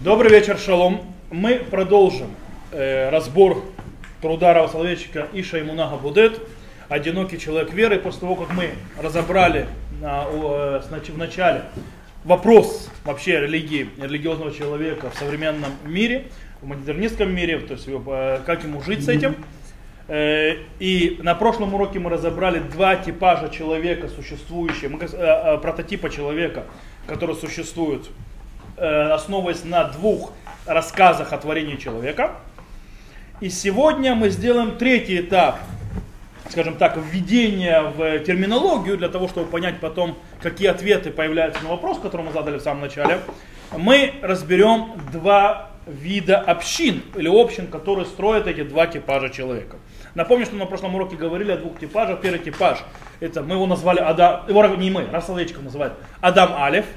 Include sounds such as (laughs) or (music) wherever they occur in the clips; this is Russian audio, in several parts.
Добрый вечер, шалом. Мы продолжим э, разбор труда Равсоловечика Иша Имунага Будет, «Одинокий человек веры». После того, как мы разобрали на, э, в начале вопрос вообще религии, религиозного человека в современном мире, в модернистском мире, то есть э, как ему жить с этим. Э, и на прошлом уроке мы разобрали два типажа человека, существующие, э, прототипа человека, которые существуют Э, основываясь на двух рассказах о творении человека. И сегодня мы сделаем третий этап, скажем так, введения в терминологию, для того, чтобы понять потом, какие ответы появляются на вопрос, который мы задали в самом начале. Мы разберем два вида общин или общин, которые строят эти два типажа человека. Напомню, что на прошлом уроке говорили о двух типажах. Первый типаж, это мы его назвали Адам, его не мы, Расалечков называет Адам Алев –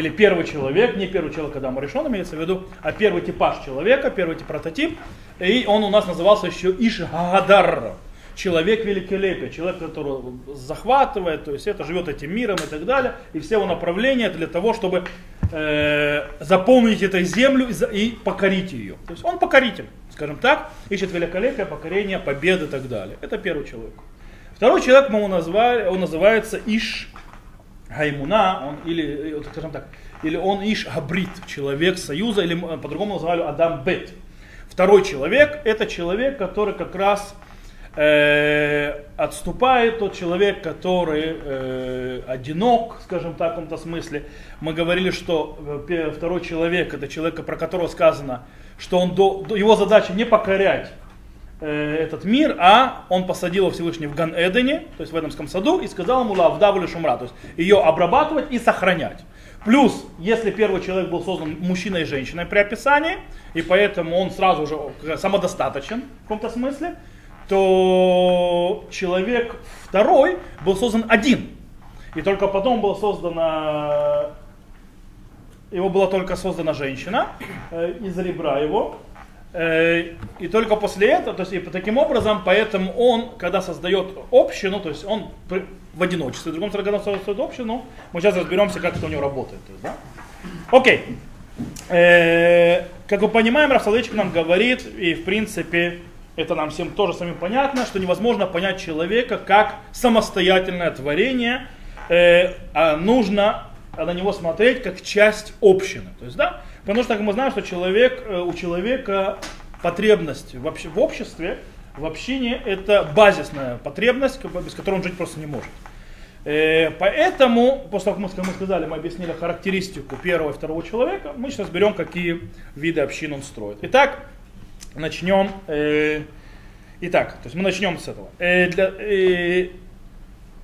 или первый человек, не первый человек Адам решен, имеется в виду, а первый типаж человека, первый тип прототип. И он у нас назывался еще Ишгадар, человек великолепия, человек, который захватывает, то есть это живет этим миром и так далее. И все его направления для того, чтобы э, заполнить эту землю и покорить ее. То есть он покоритель, скажем так, ищет великолепие, покорение, победы и так далее. Это первый человек. Второй человек мы его назвали, он называется Иш Гаймуна, он, или, э, скажем так, или он Иш Абрит, человек союза, или э, по-другому называли Адам Бет. Второй человек, это человек, который как раз э, отступает, тот человек, который э, одинок, скажем так, в каком-то смысле. Мы говорили, что э, второй человек, это человек, про которого сказано, что он до, его задача не покорять этот мир, а он посадил его Всевышний в Ган-Эдене, то есть в Эдемском саду, и сказал ему лавдавлю шумра, то есть ее обрабатывать и сохранять. Плюс, если первый человек был создан мужчиной и женщиной при описании, и поэтому он сразу же самодостаточен в каком-то смысле, то человек второй был создан один. И только потом была создана, его была только создана женщина э, из ребра его, Э, и только после этого, то есть и таким образом, поэтому он, когда создает общину, то есть он в одиночестве, в другом когда создает общину, мы сейчас разберемся, как это у него работает. То есть, да? Окей. Э, как мы понимаем, Рафсалычик нам говорит, и в принципе это нам всем тоже самим понятно, что невозможно понять человека как самостоятельное творение, э, а нужно на него смотреть как часть общины. То есть, да, Потому что, как мы знаем, что человек, э, у человека потребность в, обще, в обществе, в общине, это базисная потребность, без которой он жить просто не может. Э, поэтому, после того, как мы сказали, мы объяснили характеристику первого и второго человека, мы сейчас разберем, какие виды общин он строит. Итак, начнем. Э, итак, то есть мы начнем с этого. Для,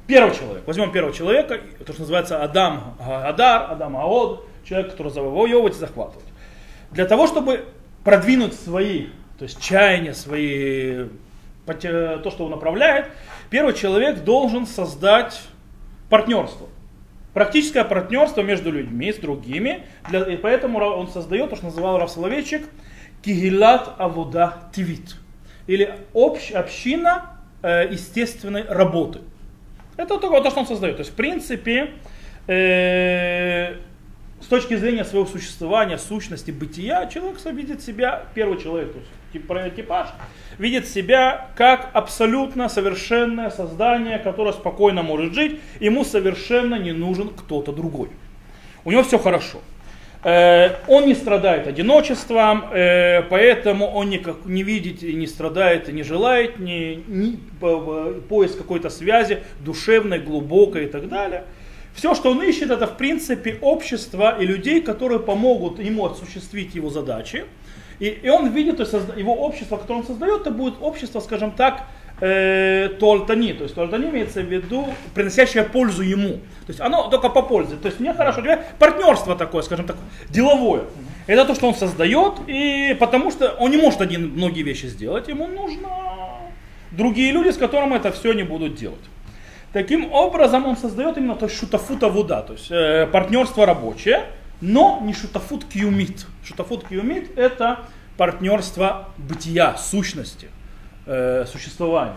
первого человека. Возьмем первого человека, то, что называется Адам Адар, Адам Аод человек, который завоевывать и захватывать. Для того, чтобы продвинуть свои, то есть чаяния, свои, то, что он направляет, первый человек должен создать партнерство. Практическое партнерство между людьми с другими. Для, и поэтому он создает то, что называл Раф Соловейчик, кигилат авуда тивит. Или общ, община э, естественной работы. Это то, то, что он создает. То есть, в принципе, э, с точки зрения своего существования, сущности, бытия, человек видит себя, первый человек, то есть тип, типаж, видит себя как абсолютно совершенное создание, которое спокойно может жить, ему совершенно не нужен кто-то другой. У него все хорошо. Э, он не страдает одиночеством, э, поэтому он никак не видит, не страдает, не желает ни, ни поиск какой-то связи душевной, глубокой и так далее. Все, что он ищет, это в принципе общество и людей, которые помогут ему осуществить его задачи. И, и он видит, то есть его общество, которое он создает, это будет общество, скажем так, э, туальтани. То есть туальтани имеется в виду приносящее пользу ему. То есть оно только по пользе. То есть мне хорошо, у тебя партнерство такое, скажем так, деловое. Это то, что он создает, и потому что он не может один многие вещи сделать, ему нужно другие люди, с которыми это все не будут делать. Таким образом он создает именно то есть шутафута вуда, то есть э, партнерство рабочее, но не шутафут кьюмит. Шутафут кьюмит это партнерство бытия, сущности, э, существования.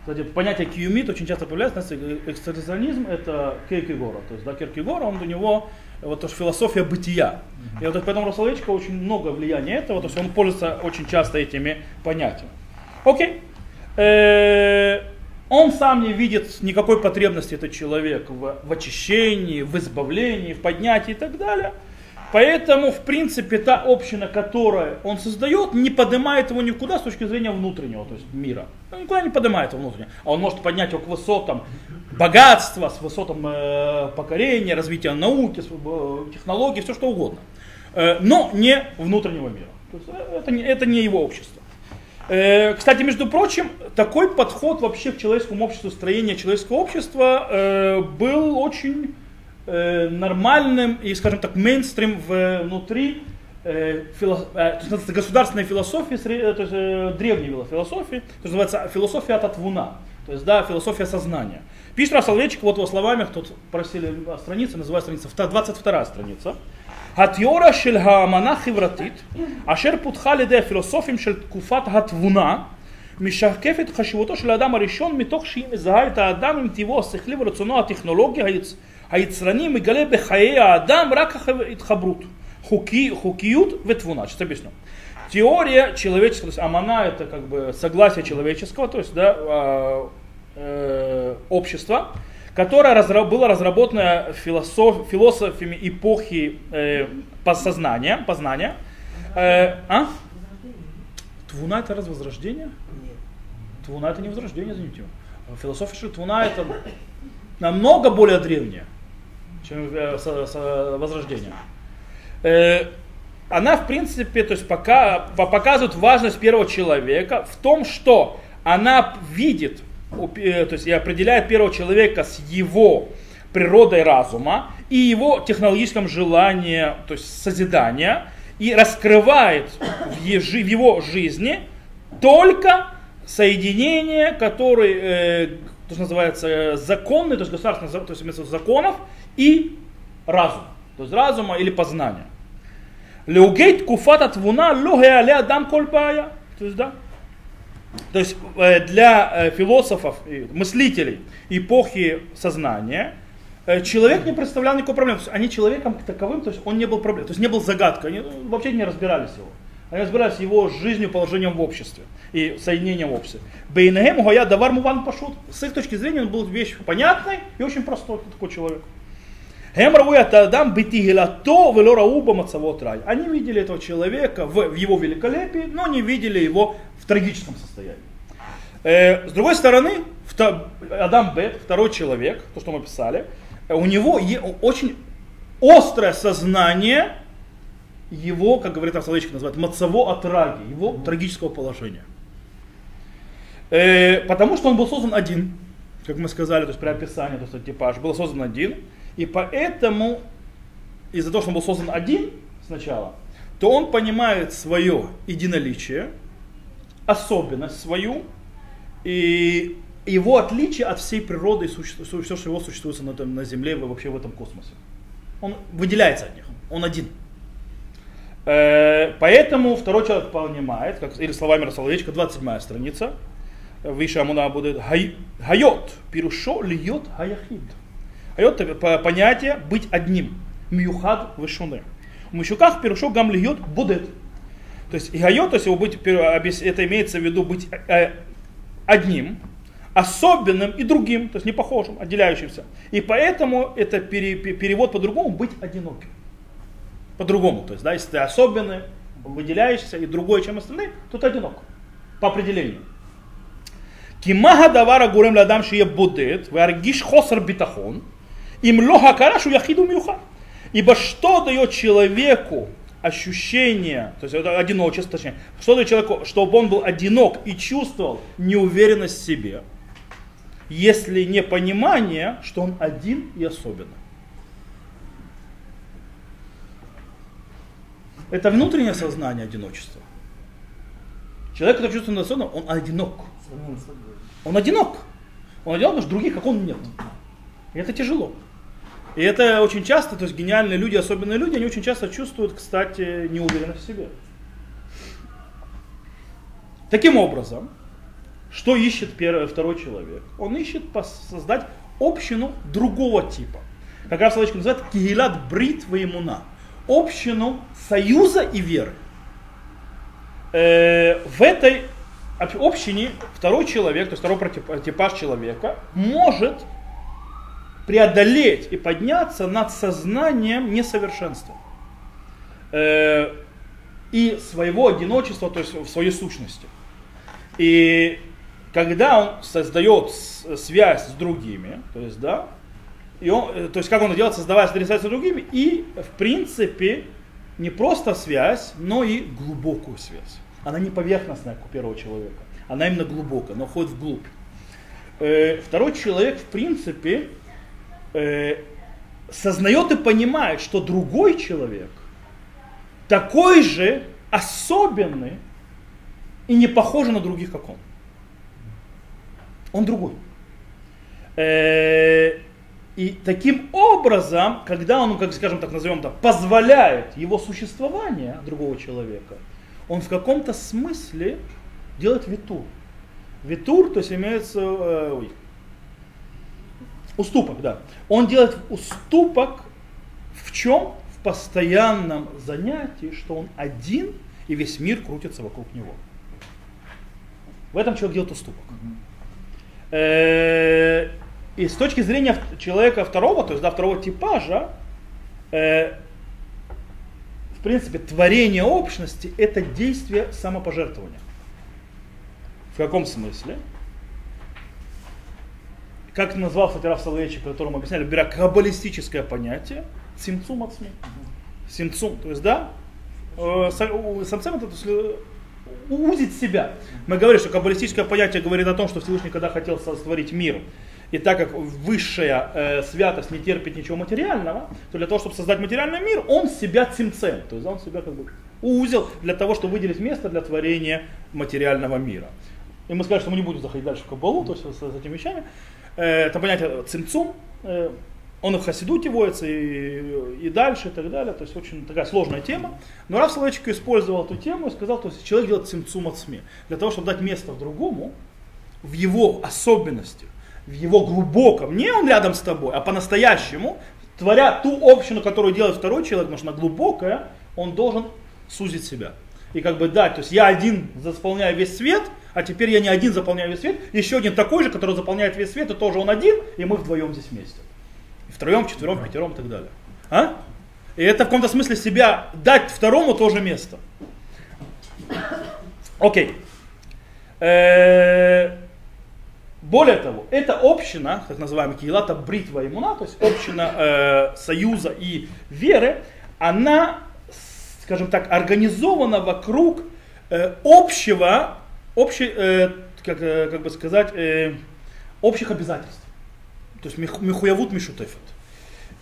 Кстати, понятие кьюмит очень часто появляется, экстерционизм это Киркегора, то есть да, Киркегора, он у него вот то, философия бытия. И вот поэтому Русловечка очень много влияния этого, то есть он пользуется очень часто этими понятиями. Окей. Э, он сам не видит никакой потребности, этот человек, в, в очищении, в избавлении, в поднятии и так далее. Поэтому, в принципе, та община, которую он создает, не поднимает его никуда с точки зрения внутреннего, то есть мира. Он никуда не поднимает его внутреннего. А он может поднять его к высотам богатства, с высотам э, покорения, развития науки, э, технологий, все что угодно. Э, но не внутреннего мира. То есть, э, это, не, это не его общество. Э, кстати, между прочим, такой подход вообще к человеческому обществу, строение человеческого общества э, был очень э, нормальным и, скажем так, мейнстрим внутри государственной философии, то есть, древней философии, то есть, называется философия Татвуна, то есть, да, философия сознания. Пишет Расоловечик, вот его словами, тут просили страницы, называется страница, 22 страница. התיאוריה של האמנה החברתית, אשר פותחה על ידי הפילוסופים של תקופת התבונה, משקפת חשיבותו של האדם הראשון מתוך שהיא מזהה את האדם עם טבעו השכלי ורצונו הטכנולוגי היצ... היצרני, מגלה בחיי האדם רק התחברות, חוקי, חוקיות ותבונה. Сейчас объясню. Теория человеческого, то есть амана это как бы согласие человеческого, то есть да, э, э, общества, которая разра- была разработана философ- философами эпохи э, познания, познания. Э, а? Твуна это раз возрождение? Нет. Твуна это не возрождение, извините. Философия что Твуна это намного более древняя, чем э, с, с, возрождение. Э, она, в принципе, то есть пока, показывает важность первого человека в том, что она видит то есть и определяет первого человека с его природой разума и его технологическом желании, то есть созидания, и раскрывает в, ежи, в его жизни только соединение, которое, э, то, что называется, законный, то есть государственный, то есть вместо законов и разум, то есть разума или познания. Леугейт куфата твуна лохе коль То есть, да, то есть э, для э, философов, мыслителей эпохи сознания, э, человек не представлял никакой проблемы. То есть они человеком таковым, то есть он не был проблемой, то есть не был загадкой, они ну, вообще не разбирались его. Они разбирались его жизнью, положением в обществе и соединением в обществе. Бейнагем я давар муван пашут. С их точки зрения он был вещь понятной и очень простой такой человек. Они видели этого человека в, в его великолепии, но не видели его в трагическом состоянии. Э, с другой стороны, Адам Бет, второй человек, то, что мы писали, э, у него очень острое сознание его, как говорит Авсалычка, называют, мацаво отраги, его трагического положения. Э, потому что он был создан один, как мы сказали, то есть при описании, то есть типаж, был создан один, и поэтому, из-за того, что он был создан один сначала, то он понимает свое единоличие, особенность свою и его отличие от всей природы и все, что его существует на, на Земле вообще в этом космосе. Он выделяется от них, он один. Э, поэтому второй человек понимает, как, или словами Расоловечка, 27 страница, выше Амуна будет Хайот, пирушо льет хаяхид. Это понятие быть одним. Мюхад вышуны. В Мишуках пирушо гам льет будет. То есть гайо, то есть его быть, это имеется в виду быть э, одним, особенным и другим, то есть не похожим, отделяющимся. И поэтому это пере, перевод по-другому быть одиноким. По-другому. То есть, да, если ты особенный, выделяющийся и другой, чем остальные, то ты одинок. По определению. Кимага давара гурем ладам шие будет, варгиш хосар битахон, им лоха карашу яхиду мюха. Ибо что дает человеку ощущение, то есть это одиночество, точнее, что для человека, чтобы он был одинок и чувствовал неуверенность в себе, если не понимание, что он один и особенный. Это внутреннее сознание одиночества. Человек, который чувствует особенно, он одинок. Он одинок. Он одинок, потому что других, как он, нет. И это тяжело. И это очень часто, то есть гениальные люди, особенные люди, они очень часто чувствуют, кстати, неуверенность в себе. Таким образом, что ищет первый, второй человек? Он ищет создать общину другого типа, как раз Соловейчик называет Кигилат Брит Ваимуна. Общину союза и веры. Э, в этой общине второй человек, то есть второй типаж человека, может преодолеть и подняться над сознанием несовершенства э, и своего одиночества, то есть в своей сущности. И когда он создает связь с другими, то есть, да, и он, э, то есть как он это делает, создавая связь с другими, и в принципе не просто связь, но и глубокую связь. Она не поверхностная, как у первого человека, она именно глубокая, она входит вглубь. Э, второй человек, в принципе, э, сознает и понимает, что другой человек такой же особенный и не похожий на других, как он. Он другой. Э, и таким образом, когда он, как скажем так, назовем так, позволяет его существование другого человека, он в каком-то смысле делает витур. Витур, то есть имеется, э, ой, Уступок, да. Он делает уступок в чем? В постоянном занятии, что он один, и весь мир крутится вокруг него. В этом человек делает уступок. Э, и с точки зрения человека второго, то есть да, второго типажа, э, в принципе, творение общности это действие самопожертвования. В каком смысле? Как назвал, кстати, Раф Соловейчик, которому объясняли, беря каббалистическое понятие, симцум от СМИ. Симцум, то есть, да, э, самцем это узить себя. Мы говорим, что каббалистическое понятие говорит о том, что Всевышний когда хотел сотворить мир, и так как высшая э, святость не терпит ничего материального, то для того, чтобы создать материальный мир, он себя цимцем, то есть он себя как бы узел для того, чтобы выделить место для творения материального мира. И мы скажем, что мы не будем заходить дальше в Кабалу, то есть с, с этими вещами. Э, это понятие цимцум, э, он в Хасидуте водится, и, и дальше, и так далее. То есть очень такая сложная тема. Но Раф Соловейчик использовал эту тему и сказал, то есть человек делает цимцум от СМИ. Для того, чтобы дать место другому, в его особенности, в его глубоком, не он рядом с тобой, а по-настоящему, творя ту общину, которую делает второй человек, потому что она глубокая, он должен сузить себя. И как бы дать, то есть я один заполняю весь свет – а теперь я не один заполняю весь свет, еще один такой же, который заполняет весь свет, и тоже он один, и мы вдвоем здесь вместе. И втроем, четвером, пятером и так далее. А? И это в каком-то смысле себя дать второму тоже место. Окей. Э, более того, эта община, так называемая Киелата Бритва Имуна, то есть община э, союза и веры, она, скажем так, организована вокруг э, общего общий, э, как, э, как бы сказать, э, общих обязательств. То есть михуявут мишутефет.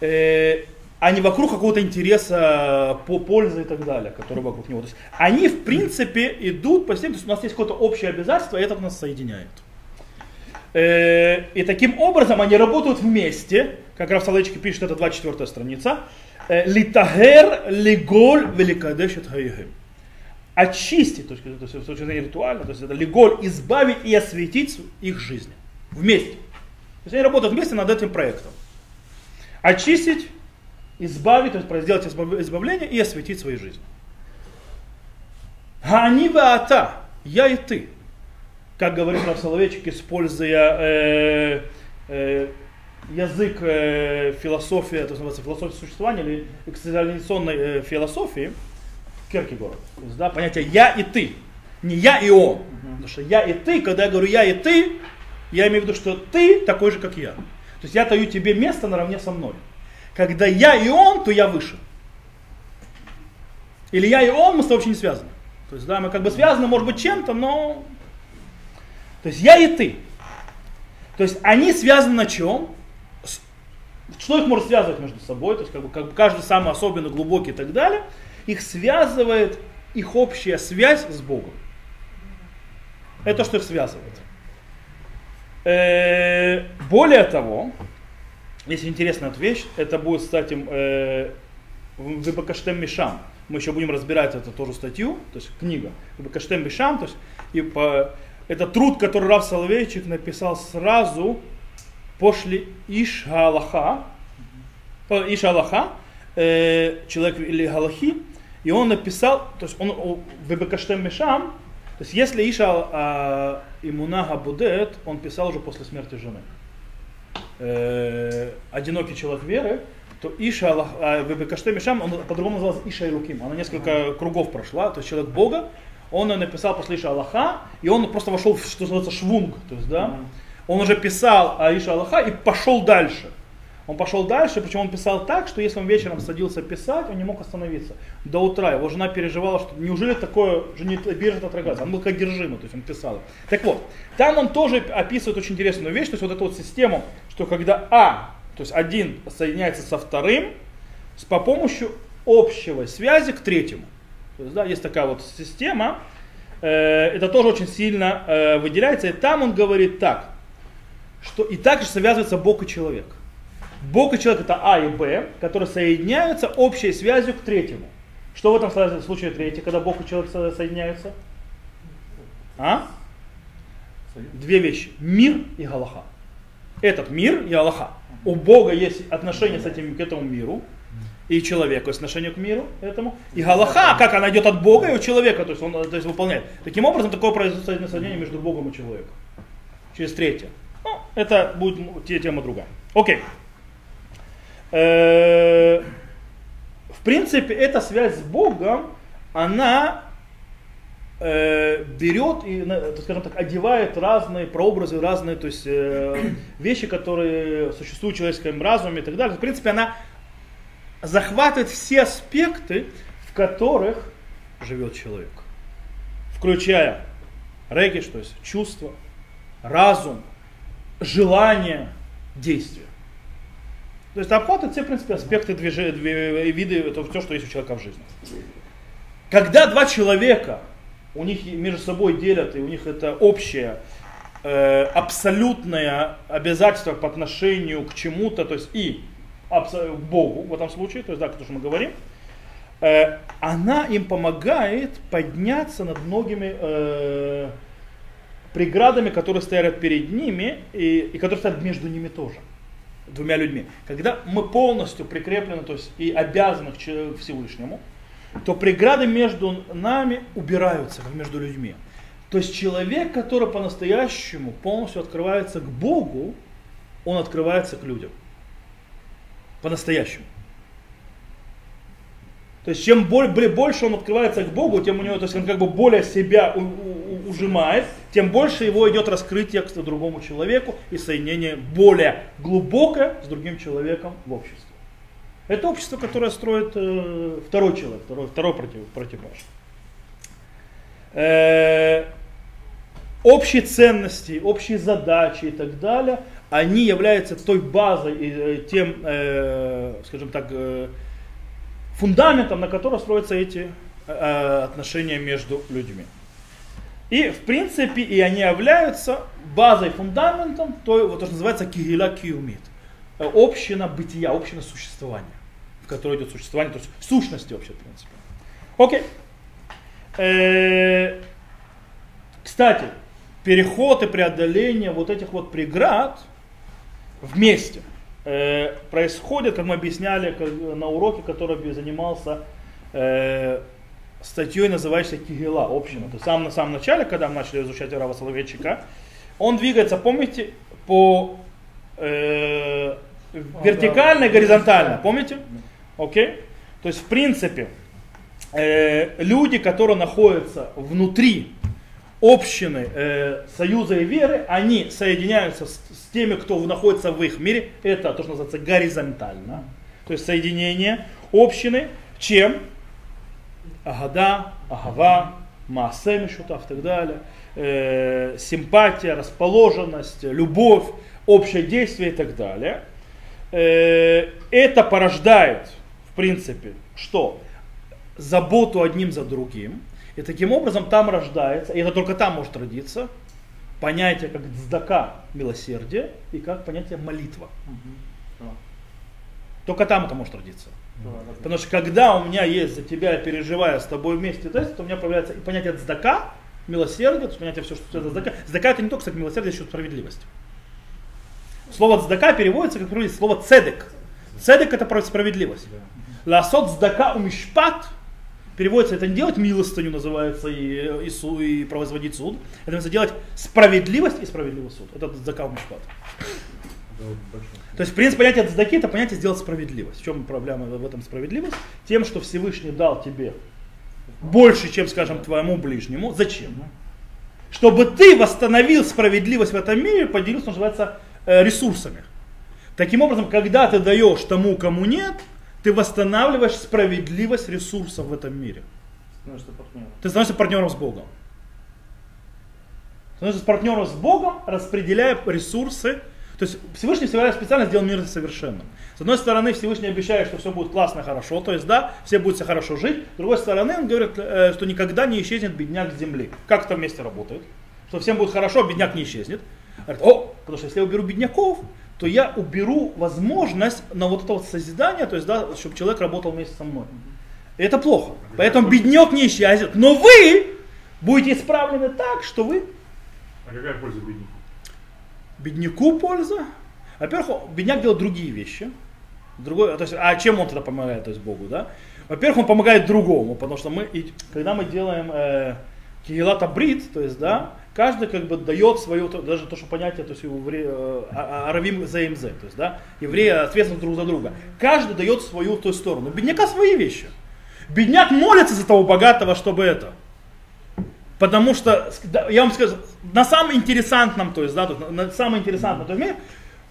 Э, а не вокруг какого-то интереса по пользы и так далее, который вокруг него. То есть они в принципе идут по системе, то есть у нас есть какое-то общее обязательство, и это нас соединяет. Э, и таким образом они работают вместе, как раз Соловейчик пишет, это 24 страница, э, Литагер лиголь великадешет хаигем очистить, то есть, с точки зрения ритуально, то есть это леголь избавить и осветить их жизнь вместе. То есть они работают вместе над этим проектом. Очистить, избавить, то есть сделать избавление и осветить свою жизнь. Они ата, я и ты. Как говорит Рав Соловейчик, используя э, э, язык э, философии, то есть философия существования или экзистенциальной э, философии, Керкегора. То есть, да, понятие я и ты. Не я и он. Угу. Потому что я и ты, когда я говорю я и ты, я имею в виду, что ты такой же, как я. То есть я даю тебе место наравне со мной. Когда я и он, то я выше. Или я и он, мы с тобой вообще не связаны. То есть, да, мы как бы связаны, может быть, чем-то, но... То есть я и ты. То есть они связаны на чем? Что их может связывать между собой? То есть как бы, как бы каждый самый особенный, глубокий и так далее их связывает их общая связь с Богом. Это что их связывает. Э, более того, есть интересная вещь, это будет, кстати, э, в Вибакаштем Мишам. Мы еще будем разбирать эту тоже статью, то есть книга. Вибакаштем Мишам, то есть и по, это труд, который Рав Соловейчик написал сразу после Иш Галаха, Иша Аллаха, э, человек или Галахи, и он написал, то есть он в Бекаштем Мешам, то есть если Иша Имунага Будет, он писал уже после смерти жены. Э, одинокий человек веры, то Иша Аллах, в Бекаштем Мешам, он по-другому назывался Иша Илуким. Она несколько кругов прошла, то есть человек Бога, он написал после Иша Аллаха, и он просто вошел в, что называется, швунг, то есть, да, он уже писал Аиша Аллаха и пошел дальше. Он пошел дальше, причем он писал так, что если он вечером садился писать, он не мог остановиться. До утра его жена переживала, что неужели такое же не биржа отражается. Он был как одержимый, то есть он писал. Так вот, там он тоже описывает очень интересную вещь, то есть вот эту вот систему, что когда А, то есть один соединяется со вторым, с по помощью общего связи к третьему. То есть, да, есть такая вот система, э, это тоже очень сильно э, выделяется, и там он говорит так, что и также связывается Бог и человек. Бог и человек это А и Б, которые соединяются общей связью к третьему. Что в этом случае третье, когда Бог и человек соединяются? А? Две вещи. Мир и Галаха. Этот мир и Аллаха. У Бога есть отношение с этим, к этому миру, и человеку отношение к миру этому. И Галаха, как она идет от Бога и у человека, то есть он то есть, выполняет. Таким образом, такое произойдет соединение между Богом и человеком. Через третье. Ну, это будет тема другая. Окей. Э, в принципе, эта связь с Богом, она э, берет и, скажем так, одевает разные прообразы, разные то есть, э, вещи, которые существуют в человеческом разуме и так далее. В принципе, она захватывает все аспекты, в которых живет человек. Включая региш, то есть чувство, разум, желание, действие. То есть обхватывает все, в принципе, аспекты движения, виды, это все, что есть у человека в жизни. Когда два человека, у них между собой делят, и у них это общее, э, абсолютное обязательство по отношению к чему-то, то есть и к Богу в этом случае, то есть да, то, что мы говорим, э, она им помогает подняться над многими э, преградами, которые стоят перед ними и, и которые стоят между ними тоже двумя людьми. Когда мы полностью прикреплены, то есть и обязаны к Всевышнему, то преграды между нами убираются, как между людьми. То есть человек, который по-настоящему полностью открывается к Богу, он открывается к людям. По-настоящему. То есть чем больше он открывается к Богу, тем у него, то есть он как бы более себя ужимает, тем больше его идет раскрытие к другому человеку и соединение более глубокое с другим человеком в обществе. Это общество, которое строит э, второй человек, второй, второй против, противаж. Э, общие ценности, общие задачи и так далее, они являются той базой и э, тем, э, скажем так, э, фундаментом, на котором строятся эти э, отношения между людьми. И в принципе и они являются базой, фундаментом, то, вот, то что называется кигила киумит. Э, община бытия, община существования, в которой идет существование, то есть сущности вообще в принципе. Окей. Э, кстати, переход и преодоление вот этих вот преград вместе – э, происходит, как мы объясняли на уроке, который занимался э, статьей, называющейся Кигела, община. То есть сам на самом начале, когда мы начали изучать Рава Соловейчика, он двигается, помните, по э, вертикально и горизонтально, помните? Окей? Okay? То есть, в принципе, э, люди, которые находятся внутри общины э, союза и веры, они соединяются с, с теми, кто находится в их мире. Это то, что называется горизонтально. То есть соединение общины. Чем? Агада, Агава, Маасе Мишутав и так далее. Э, симпатия, расположенность, любовь, общее действие и так далее. Э, это порождает, в принципе, что? Заботу одним за другим и таким образом там рождается, и это только там может родиться, понятие как дздака, милосердие, и как понятие молитва. Только там это может родиться. Потому что когда у меня есть за тебя, я переживаю с тобой вместе, то, есть, то у меня появляется и понятие дздака, милосердие, то есть понятие все, что это дздака. Дздака это не только, кстати, милосердие, еще справедливость. Слово дздака переводится, как переводится слово цедек. Цедек это справедливость. Ласот сдака умишпат переводится это не делать милостыню называется и, и, и производить суд. Это называется делать справедливость и справедливый суд. Это сдака умишпат. То есть, в принципе, понятие цдаки это понятие сделать справедливость. В чем проблема в этом справедливость? Тем, что Всевышний дал тебе больше, чем, скажем, твоему ближнему. Зачем? Чтобы ты восстановил справедливость в этом мире, поделился, что называется, э, ресурсами. Таким образом, когда ты даешь тому, кому нет, ты восстанавливаешь справедливость ресурсов в этом мире. Становишься ты становишься партнером с Богом. Становишься партнером с Богом, распределяя ресурсы. То есть Всевышний специально сделал мир совершенным. С одной стороны, Всевышний обещает, что все будет классно, хорошо, то есть да, все будут все хорошо жить. С другой стороны, он говорит, э, что никогда не исчезнет бедняк с земли. Как это вместе работает? Что всем будет хорошо, бедняк не исчезнет. Говорит, о, потому что если я уберу бедняков, то я уберу возможность на вот это вот созидание, то есть, да, чтобы человек работал вместе со мной. И это плохо. Поэтому бедняк не исчезнет. Но вы будете исправлены так, что вы... А какая польза бедняку? Бедняку польза? Во-первых, бедняк делает другие вещи. Другой, то есть, а чем он тогда помогает, то есть Богу, да? Во-первых, он помогает другому, потому что мы, когда мы делаем э, кигелата брит, то есть, да, каждый как бы дает свое, даже то, что понятие, то есть э, а, а, аравим за МЗ, то есть, да, евреи ответственны друг за друга. Каждый дает свою ту сторону. Бедняка свои вещи. Бедняк молится за того богатого, чтобы это. Потому что, я вам скажу, на самом интересантном, то есть, да, тут, на самом интересантном, то есть,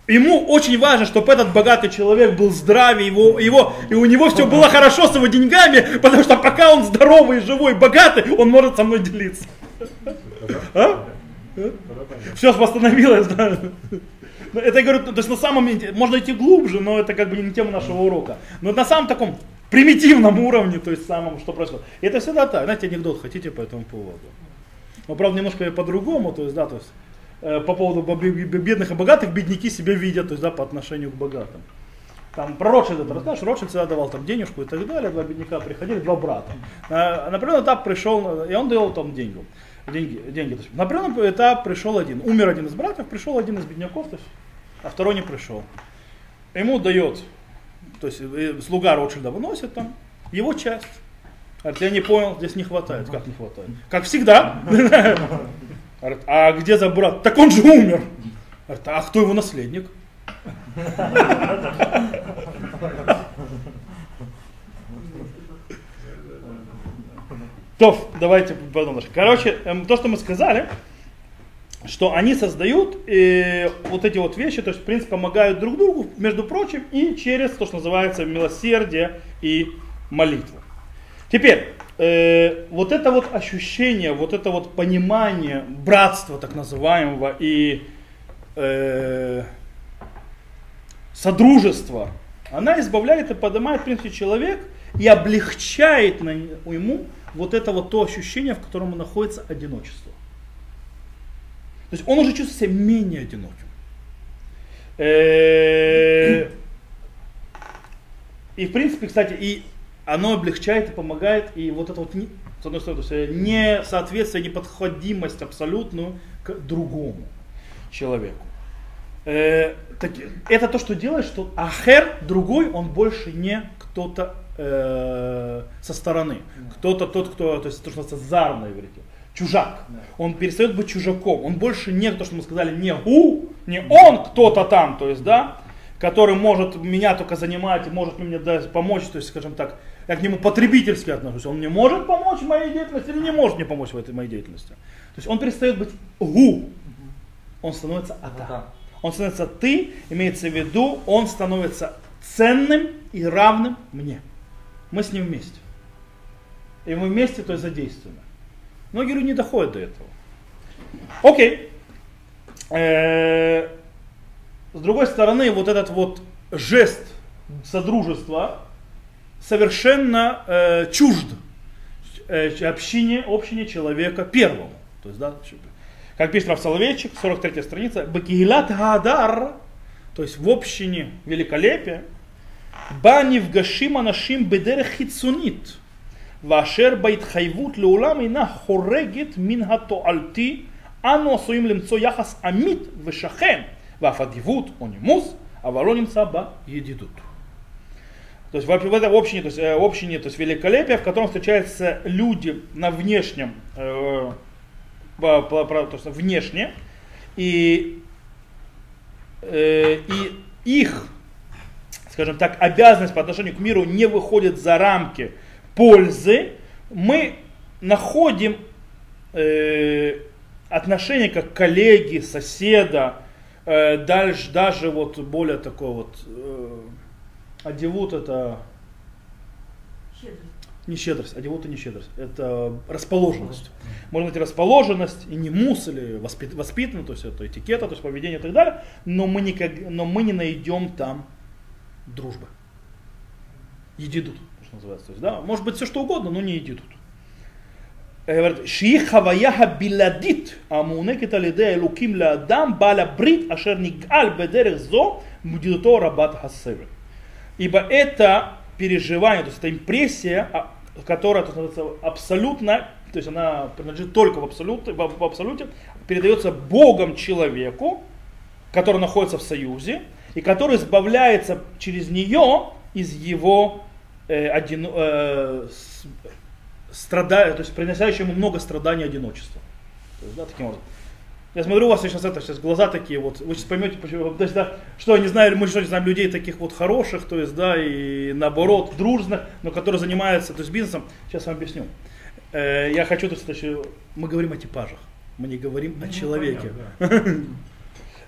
ему очень важно, чтобы этот богатый человек был здравый, его, его, и у него все было хорошо с его деньгами, потому что пока он здоровый, живой, богатый, он может со мной делиться. А? Все восстановилось, да. Ну, это я говорю, то есть на самом можно идти глубже, но это как бы не тема нашего урока. Но на самом таком примитивном уровне, то есть самом, что происходит. И это всегда так. Знаете, анекдот хотите по этому поводу. Но правда немножко по-другому, то есть, да, то есть э, по поводу бедных и богатых, бедняки себя видят, то есть, да, по отношению к богатым. Там про Ротшильда ты расскажешь, Ротшильд всегда давал там денежку и так далее, два бедняка приходили, два брата. На, на этап пришел, и он давал там деньги деньги, деньги. То есть, на определенный этап пришел один, умер один из братьев, пришел один из бедняков, то есть, а второй не пришел. Ему дает, то есть э, слуга Ротшильда выносит там его часть. Говорит, я не понял, здесь не хватает. Как не хватает? Как всегда. (laughs) Говорит, а где за брат? Так он же умер. Говорит, а кто его наследник? То, давайте потом. Короче, эм, то, что мы сказали, что они создают э, вот эти вот вещи, то есть, в принципе, помогают друг другу, между прочим, и через то, что называется милосердие и молитву. Теперь, э, вот это вот ощущение, вот это вот понимание братства так называемого и э, содружества, она избавляет и поднимает, в принципе, человек и облегчает на, ему вот это вот то ощущение, в котором находится одиночество. То есть он уже чувствует себя менее одиноким. Э, и в принципе, кстати, и оно облегчает и помогает, и вот это вот, с одной стороны, то есть не соответствие, неподходимость абсолютную к другому человеку. Э, это то, что делает, что ахер, другой, он больше не кто-то э, со стороны. Кто-то тот, кто, то есть то, что называется зар на иврите. Чужак. Он перестает быть чужаком. Он больше не, то, что мы сказали, не у, не он кто-то там, то есть, да, который может меня только занимать, может мне дать, помочь, то есть, скажем так, я к нему потребительски отношусь. Он мне может помочь в моей деятельности или не может мне помочь в этой моей деятельности. То есть он перестает быть гу, он становится ата. Он становится ты, имеется в виду, он становится ценным и равным мне мы с ним вместе. И мы вместе, то есть задействованы. Многие люди не доходят до этого. Окей. Э, с другой стороны, вот этот вот жест содружества совершенно э, чужд э, общине, общине человека первого, То есть, да, как пишет Рав Соловейчик, 43 страница, Бакигилат Гадар, то есть в общине великолепия, Банив Гашима Нашим Бедер Хицунит, Вашер Байтхайвут Леулам Ина Хорегет Мингато Альти, ано Асуим Лемцо Яхас Амит Вешахен, Вафадивут Онимус, Авалонимца Ба Едидут. То есть в в этом общине, то есть, э, общине, то есть великолепие, в котором встречаются люди на внешнем, э, по- по- то есть внешне, и, э, и их, скажем так, обязанность по отношению к миру не выходит за рамки пользы, мы находим э, отношение как коллеги, соседа, э, дальше, даже вот более такой вот, э, Адивут это... Щедрость. Не щедрость, адивут это не щедрость. Это расположенность. Может быть расположенность, и не мус, или воспит, воспитан, то есть это этикета, то есть поведение и так далее, но мы, никак, но мы не найдем там дружбы. Едидут, что называется. То есть, да? Может быть все что угодно, но не едидут. Э, говорит, шии хаваяха биладит, а мунекет алиде луким ладам баля брит ашер нигал бедерех зо мудидуто рабат хасевер. Ибо это переживание, то есть это импрессия, а, которая то есть, абсолютно, то есть она принадлежит только в абсолюте, в, абсолюте, передается Богом человеку, который находится в союзе, и который избавляется через нее из его э, один, э, страда- то есть приносящего ему много страданий одиночества. То есть, да, таким образом. Я смотрю, у вас сейчас это сейчас глаза такие вот, вы сейчас поймете, почему, то есть, да, что я не знаю, мы что не знаем людей таких вот хороших, то есть, да, и наоборот, дружных, но которые занимаются, то есть, бизнесом. Сейчас вам объясню. Э, я хочу, то есть, мы говорим о типажах, мы не говорим о Ну, человеке. понятно, (laughs)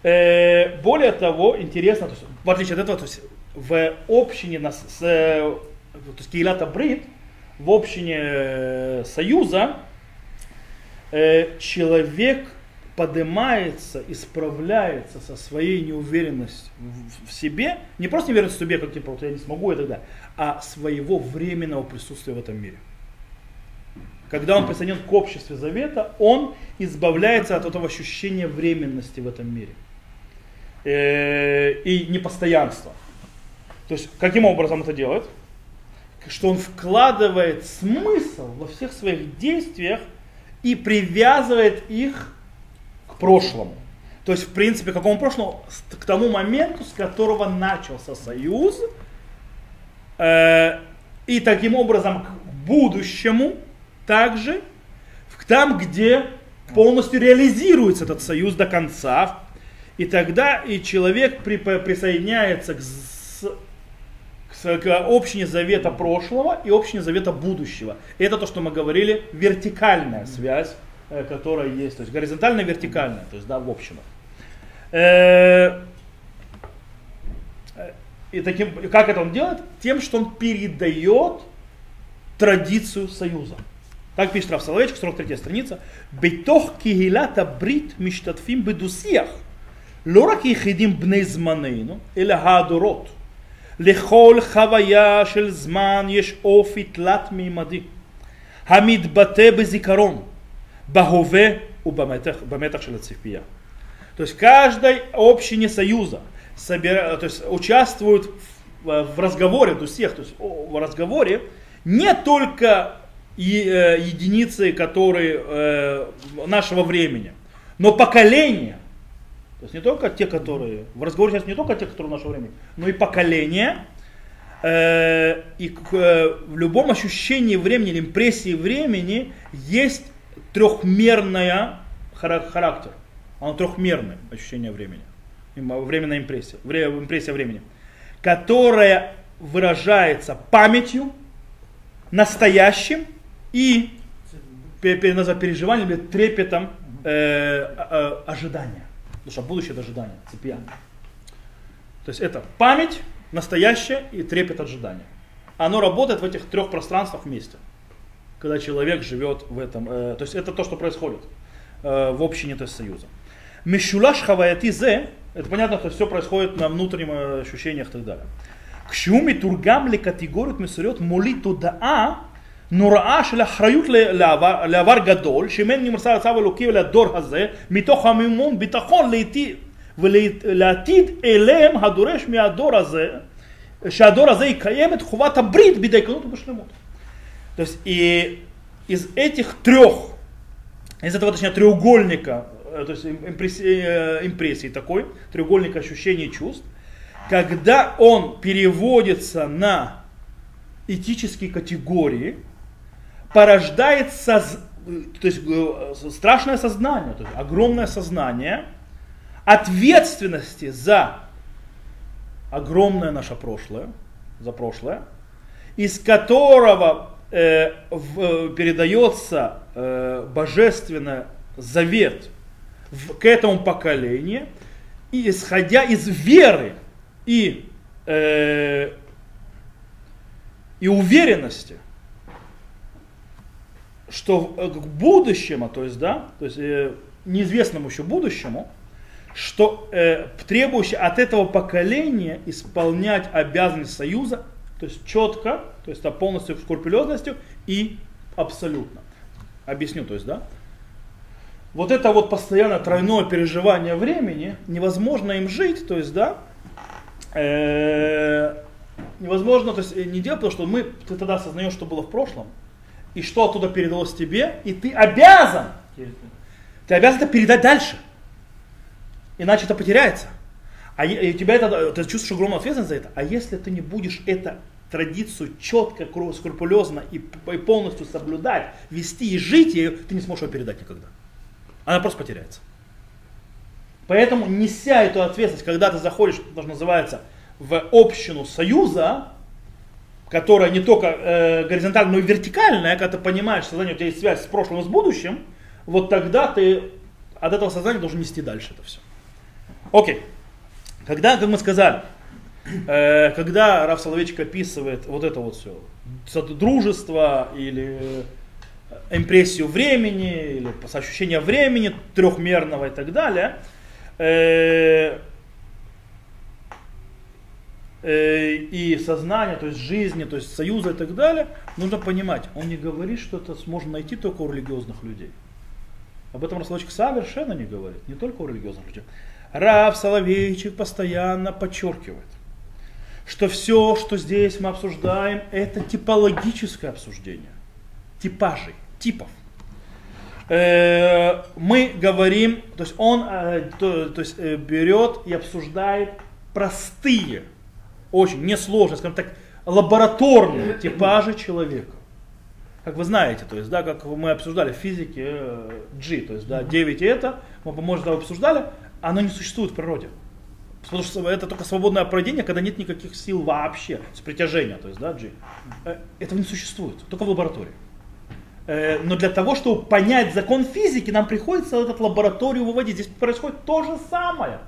Э, Более того, интересно, то есть, в отличие от этого, то есть в общине нас, с, э, то есть Кейлата Брит, в общине э, Союза, э, человек поднимается, исправляется со своей неуверенностью в, себе, не просто неуверенность в себе, как типа, вот я не смогу и так далее, а своего временного присутствия в этом мире. Когда он присоединен к обществу завета, он избавляется от этого ощущения временности в этом мире э, и непостоянства. То есть, каким образом это делает? Что он вкладывает смысл во всех своих действиях и привязывает их прошлому. То есть, в принципе, к какому прошлому? К тому моменту, с которого начался союз, э, и таким образом к будущему также, в- там, где полностью реализируется этот союз до конца, и тогда и человек при- присоединяется к, к к общине завета прошлого и общине завета будущего. Это то, что мы говорили, вертикальная связь, которая есть, то есть горизонтальная, вертикальная, то есть да, в общинах. Э, э, И таким, и как это он делает? Тем, что он передает традицию союза. Так пишет Раф Соловейчик, 43 страница. בתוך קהילת הברית משתתפים בדו-שיח. לא רק יחידים בני זמננו, אלא הדורות. לכל חוויה של זמן יש אופי תלת-מימדי, המתבטא בזיכרון, בהווה ובמתח במתח של הציפייה. То есть в каждой общине союза собира- то есть участвуют в, в разговоре, то есть всех, то есть о- в разговоре не только е- э, единицы, которые э, нашего времени, но поколения. То есть не только те, которые в разговоре сейчас не только те, которые нашего времени, но и поколения. Э, и к- э, в любом ощущении времени или импрессии времени есть трехмерная хара- характер. Оно трехмерное ощущение времени. Им- Временная импрессия. Импрессия времени. Которая выражается памятью, настоящим и переживанием или трепетом э, э, ожидания. Потому что будущее это ожидание, цепья. То есть это память, настоящее и трепет ожидания. Оно работает в этих трех пространствах вместе Когда человек живет в этом. э, то есть это то, что происходит э, в общине то есть союза. Мишулаш хаваяти зе, это понятно, что все происходит на внутренних э, ощущениях и так далее. כשהוא מתורגם לקטגוריות מסוימות מוליד תודעה נוראה של אחריות ל- לעבר, לעבר גדול, שממנו נמסר הצו האלוקי לדור הזה, מתוך המימון ביטחון לעתיד, ולעתיד אליהם הדורש מהדור הזה, שהדור הזה יקיים את חובת הברית בדייקנות ובשלמות. То есть и из этих трех, из этого, точнее, треугольника, э, то есть им- импрессии, э, импрессии такой, треугольник ощущений и чувств, когда он переводится на этические категории порождает то есть, э, страшное сознание, то есть огромное сознание ответственности за огромное наше прошлое, за прошлое, из которого э, в, э, передается э, божественный завет в, к этому поколению, и исходя из веры и, э, и уверенности, что к будущему, то есть, да, то есть э, неизвестному еще будущему, что э, требующий от этого поколения исполнять обязанность союза, то есть четко, то есть полностью скрупулезностью и абсолютно. Объясню, то есть, да. Вот это вот постоянно тройное переживание времени, невозможно им жить, то есть, да, э, невозможно, то есть не делать, потому что мы, ты тогда осознаешь, что было в прошлом, и что оттуда передалось тебе, и ты обязан, ты обязан это передать дальше иначе это потеряется. А и тебя это, ты чувствуешь огромную ответственность за это. А если ты не будешь эту традицию четко, скрупулезно и, и полностью соблюдать, вести и жить ее, ты не сможешь ее передать никогда. Она просто потеряется. Поэтому, неся эту ответственность, когда ты заходишь, что называется, в общину союза, которая не только э, горизонтальная, но и вертикальная, когда ты понимаешь, что у тебя есть связь с прошлым и с будущим, вот тогда ты от этого сознания должен нести дальше это все. Окей. Когда, как мы сказали, э, когда Раф Соловейчик описывает вот это вот все, дружество или э, импрессию времени, или ощущение времени трехмерного и так далее, э, э, и сознание, то есть жизни, то есть союза и так далее, нужно понимать, он не говорит, что это можно найти только у религиозных людей. Об этом Расоловичек совершенно не говорит, не только у религиозных людей. Рав Соловейчик постоянно подчеркивает, что все, что здесь мы обсуждаем, это типологическое обсуждение, типажей, типов. Э, мы говорим, то есть он э, то, то есть, э, берет и обсуждает простые, очень несложные, скажем так, лабораторные (laughs) типажи человека. Как вы знаете, то есть, да, как мы обсуждали в физике G, то есть, да, 9 и это, мы, может, обсуждали, оно не существует в природе. Потому что это только свободное проведение, когда нет никаких сил вообще, с притяжения, то есть, да, G. Э, этого не существует, только в лаборатории. Э, но для того, чтобы понять закон физики, нам приходится этот лабораторию выводить. Здесь происходит то же самое.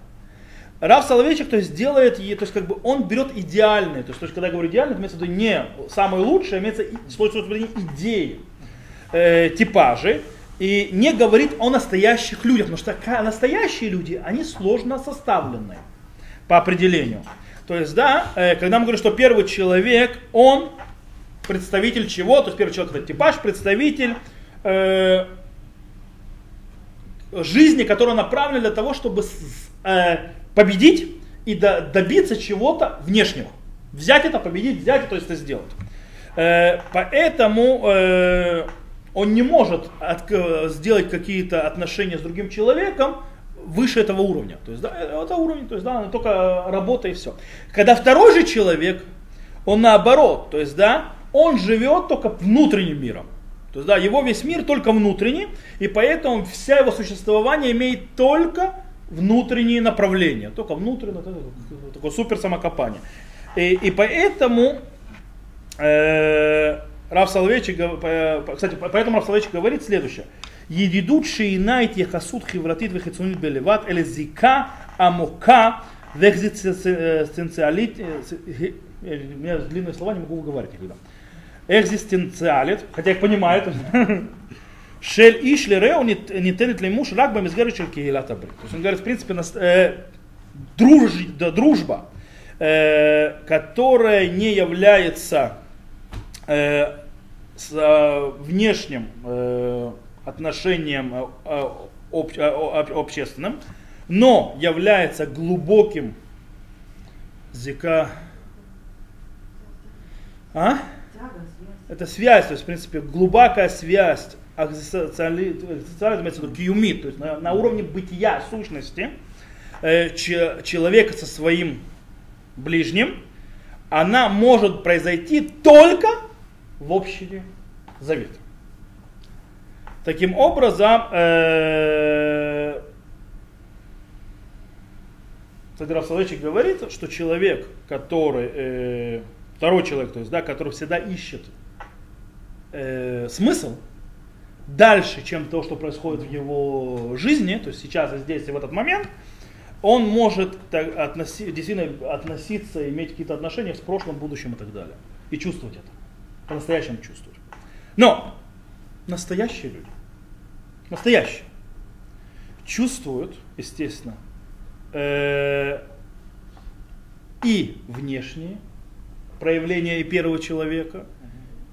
Раф Соловейчик, то есть делает, то есть как бы он берет идеальные, то есть, то есть когда я говорю идеальные, имеется в виду не самые лучшие, а имеется в виду идеи, э, типажи, и не говорит о настоящих людях, потому что настоящие люди, они сложно составленные по определению. То есть, да, э, когда мы говорим, что первый человек, он представитель чего, то есть первый человек это типаж, представитель э, жизни, которая направлена для того, чтобы э, победить и до, добиться чего-то внешнего. Взять это, победить, взять, то есть это сделать. Э, поэтому э, он не может от, сделать какие-то отношения с другим человеком выше этого уровня. То есть, да, это уровень, то есть, да, только работа и все. Когда второй же человек, он наоборот, то есть, да, он живет только внутренним миром. То есть, да, его весь мир только внутренний, и поэтому вся его существование имеет только внутренние направления, только внутреннее, такое супер самокопание. И, и поэтому э, Рав Соловейчик, кстати, поэтому Рав Соловейчик говорит следующее. Едидут шейнайт яхасут хевратит вехицунит белеват эле зика амока вэкзистенциалит... Э, э, у меня длинные слова, не могу выговаривать их. Экзистенциалит, хотя я их понимают. (laughs) Шель ишли рео не тенет ли муж рак бам из горыча То есть он говорит, в принципе, нас, э, друж, да, дружба, э, которая не является э, с э, внешним э, отношением э, об, об, общественным, но является глубоким зика. А? Это связь, то есть, в принципе, глубокая связь в виду киюми, то есть на, на уровне бытия, сущности э, ч, человека со своим ближним, она может произойти только в общине завета. Таким образом, э, Садиров Соловейчик говорит, что человек, который, э, второй человек, то есть, да, который всегда ищет э, смысл дальше, чем то, что происходит в его жизни, то есть сейчас и здесь и в этот момент, он может так, относи, действительно относиться, иметь какие-то отношения с прошлым, будущим и так далее. И чувствовать это. По-настоящему чувствовать. Но настоящие люди, настоящие, чувствуют, естественно, э, и внешние проявления и первого человека,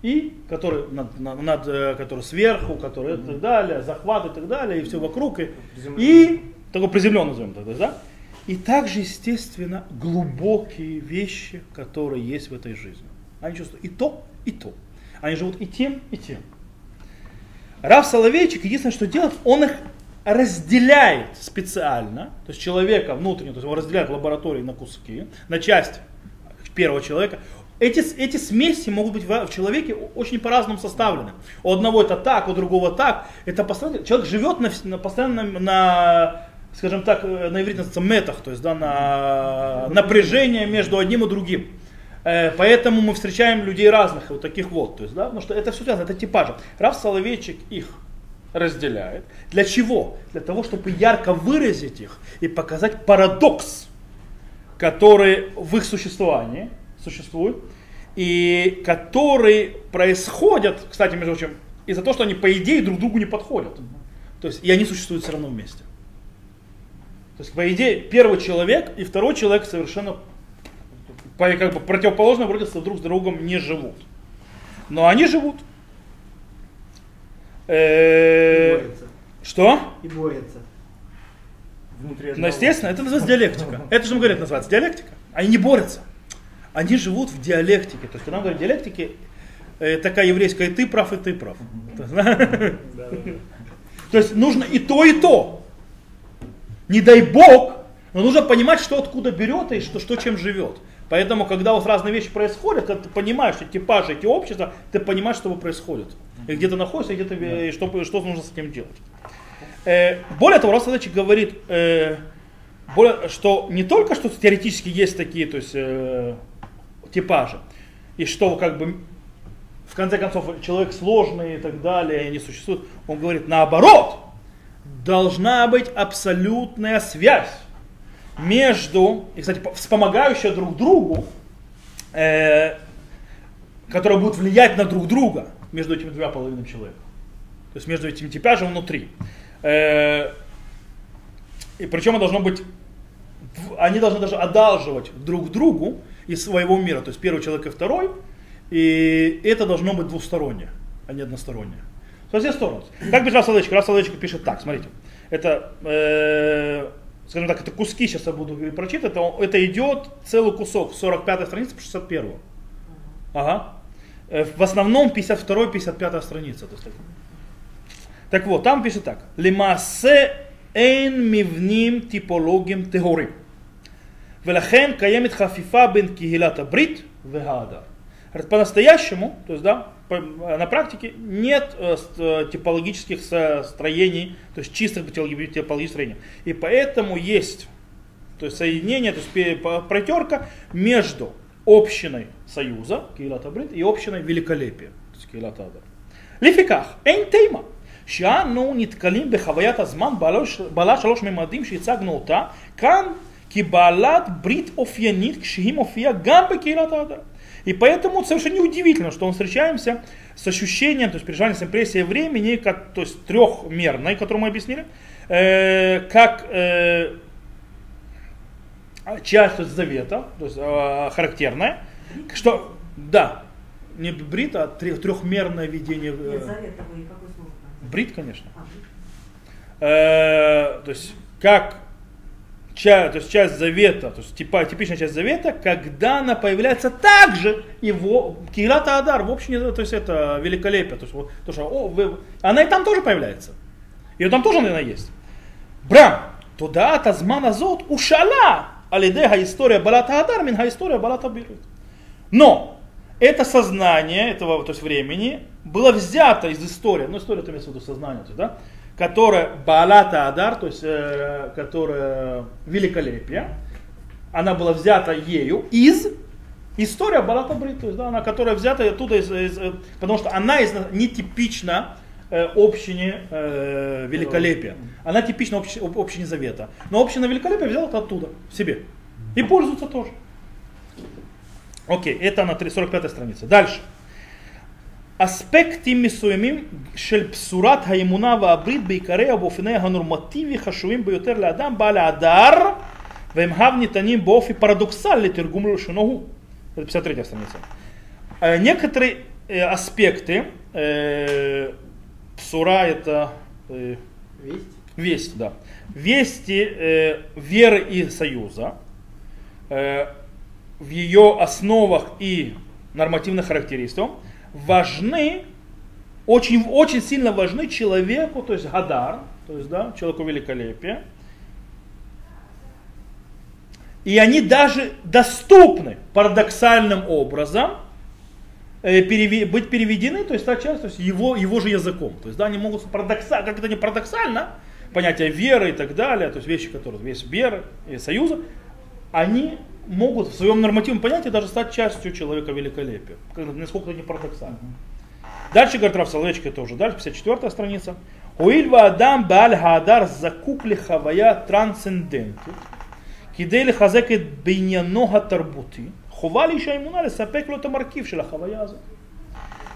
и который, над, над, э, который сверху, который и так далее, захват и так далее, и все вокруг, и, и такой приземленный назовем тогда, да? И также, естественно, глубокие вещи, которые есть в этой жизни. Они чувствуют и то, и то. Они живут и тем, и тем. Рав Соловейчик, единственное, что делает, он их разделяет специально, то есть человека внутренне, то есть он разделяет в лаборатории на куски, на часть первого человека. Эти, эти смеси могут быть в, в человеке очень по-разному составлены. У одного это так, у другого так. Это постоянно, человек живет на, на, постоянно на, на, скажем так, э, на иврите метах, то есть да, на напряжение между одним и другим. Э, поэтому мы встречаем людей разных, вот таких вот. То есть, да, потому что это все связано, это типажи. Рав Соловейчик их разделяет. Для чего? Для того, чтобы ярко выразить их и показать парадокс, который в их существовании существует, и который происходит, кстати, между прочим, из-за того, что они по идее друг другу не подходят. То есть, и они существуют все равно вместе. То есть, по идее, первый человек и второй человек совершенно как бы, противоположно вроде друг с другом не живут. Но они живут. Э, И борются. Что? И борются. Внутри Ну, естественно, это называется диалектика. (laughs) Это же, говорят, называется диалектика. Они не борются. Они живут в диалектике. То есть, когда мы говорим диалектики, э, такая еврейская, и ты прав, и ты прав. (laughs) То есть нужно и то, и то. Не дай бог, но нужно понимать, что откуда берет и что, что чем живет. Поэтому, когда вот разные вещи происходят, когда ты понимаешь эти типажи, эти общества, ты понимаешь, что происходит. И где ты находишься, и, где ты, и что, что нужно с этим делать. Э, более того, Садочек говорит, э, более, что не только что теоретически есть такие то есть, э, типажи, и что как бы в конце концов человек сложный и так далее, и они существуют. Он говорит, наоборот, должна быть абсолютная связь между, и, кстати, по- вспомогающая друг другу, э, которая будет влиять на друг друга между этими двумя половинами человека. То есть между этим типажем внутри. Э, и причем должно быть, они должны даже одалживать друг другу из своего мира. То есть первый человек и второй. И это должно быть двустороннее, а не одностороннее. Со всех сторон. Как пишет Рафсалычка? Рафсалычка пишет так, смотрите. Это, э, скажем так, это куски, сейчас я буду прочитывать, это, это идет целый кусок, 45 страница по 61. Ага. Э, в основном 52-55 страница. То есть, так. вот, там пишет так. Лимасе эйн мивним типологим теорим. Велахен каемит хафифа бен кигилата брит вегадар. По-настоящему, то есть, да, на практике нет э, ст- э, типологических со- строений, то есть чистых типологи- типологических строений. И поэтому есть то есть соединение, то есть пе- по- протерка между общиной союза, Киилат Абрит, и общиной великолепия, то есть Киилат Адар. לפיכך, אין תימה שאנו נתקלים בחוויית הזמן בעלו- בעלת שלוש ממדים שהצגנו אותה, כאן כבעלת ברית אופיינית כשהיא מופיעה גם בקהילת האדם. И поэтому совершенно неудивительно, что мы встречаемся с ощущением, то есть переживанием с импрессией времени, как, то есть трехмерной, которую мы объяснили, э, как э, часть то есть, завета, то есть э, характерная, что, да, не брит, а тре- трехмерное видение. э, Нет, завет такой, какой брит, конечно. А, брит. Э, то есть как часть, то есть часть завета, то есть типа, типичная часть завета, когда она появляется также его Кирата Адар, в общем, то есть это великолепие, то есть, вот, то, что, о, вы- она и там тоже появляется. И там тоже, наверное, есть. Брам, туда азман азот ушала алидега история балата Адар, минга история балата Бирит. Но это сознание этого то есть времени было взято из истории, ну история это имеется в виду сознание, то есть, да, которая Баалата Адар, то есть э, которая великолепие, она была взята ею из история Балата Брит, то есть, да, она, которая взята оттуда, из, из, э, потому что она из, нетипична э, общине э, великолепия. Она типична общ, об- общине завета. Но община великолепия взяла это оттуда, себе. И пользуется тоже. Окей, это на 45 странице. Дальше. אספקטים מסוימים של בשורת האמונה והברית בעיקריה ובאופניה הנורמטיבי חשובים ביותר לאדם בעל ההדר והם הב ניתנים באופי פרדוקסלי לתרגום לשונו הוא. Это 53 страница. Э, Некоторые э, аспекты, э, псура это э, Весть. весть, да. Вести э, веры и союза э, в ее основах и нормативных характеристиках важны, очень, очень сильно важны человеку, то есть Гадар, то есть, да, человеку великолепия. И они даже доступны парадоксальным образом э, быть переведены, то есть стать частью, то есть его, его же языком. То есть да, они могут парадоксально, как это не парадоксально, понятие веры и так далее, то есть вещи, которые есть веры и союза, они могут в своем нормативном понятии даже стать частью человека великолепия. Насколько это не парадоксально. Дальше, говорит Раф Соловечка тоже, дальше 54 страница. Уильва Адам Бааль Хадар закукли хавая трансценденты. Кидели хазеки бейнянога тарбути. Хували еще ему нали сапекло это маркив шила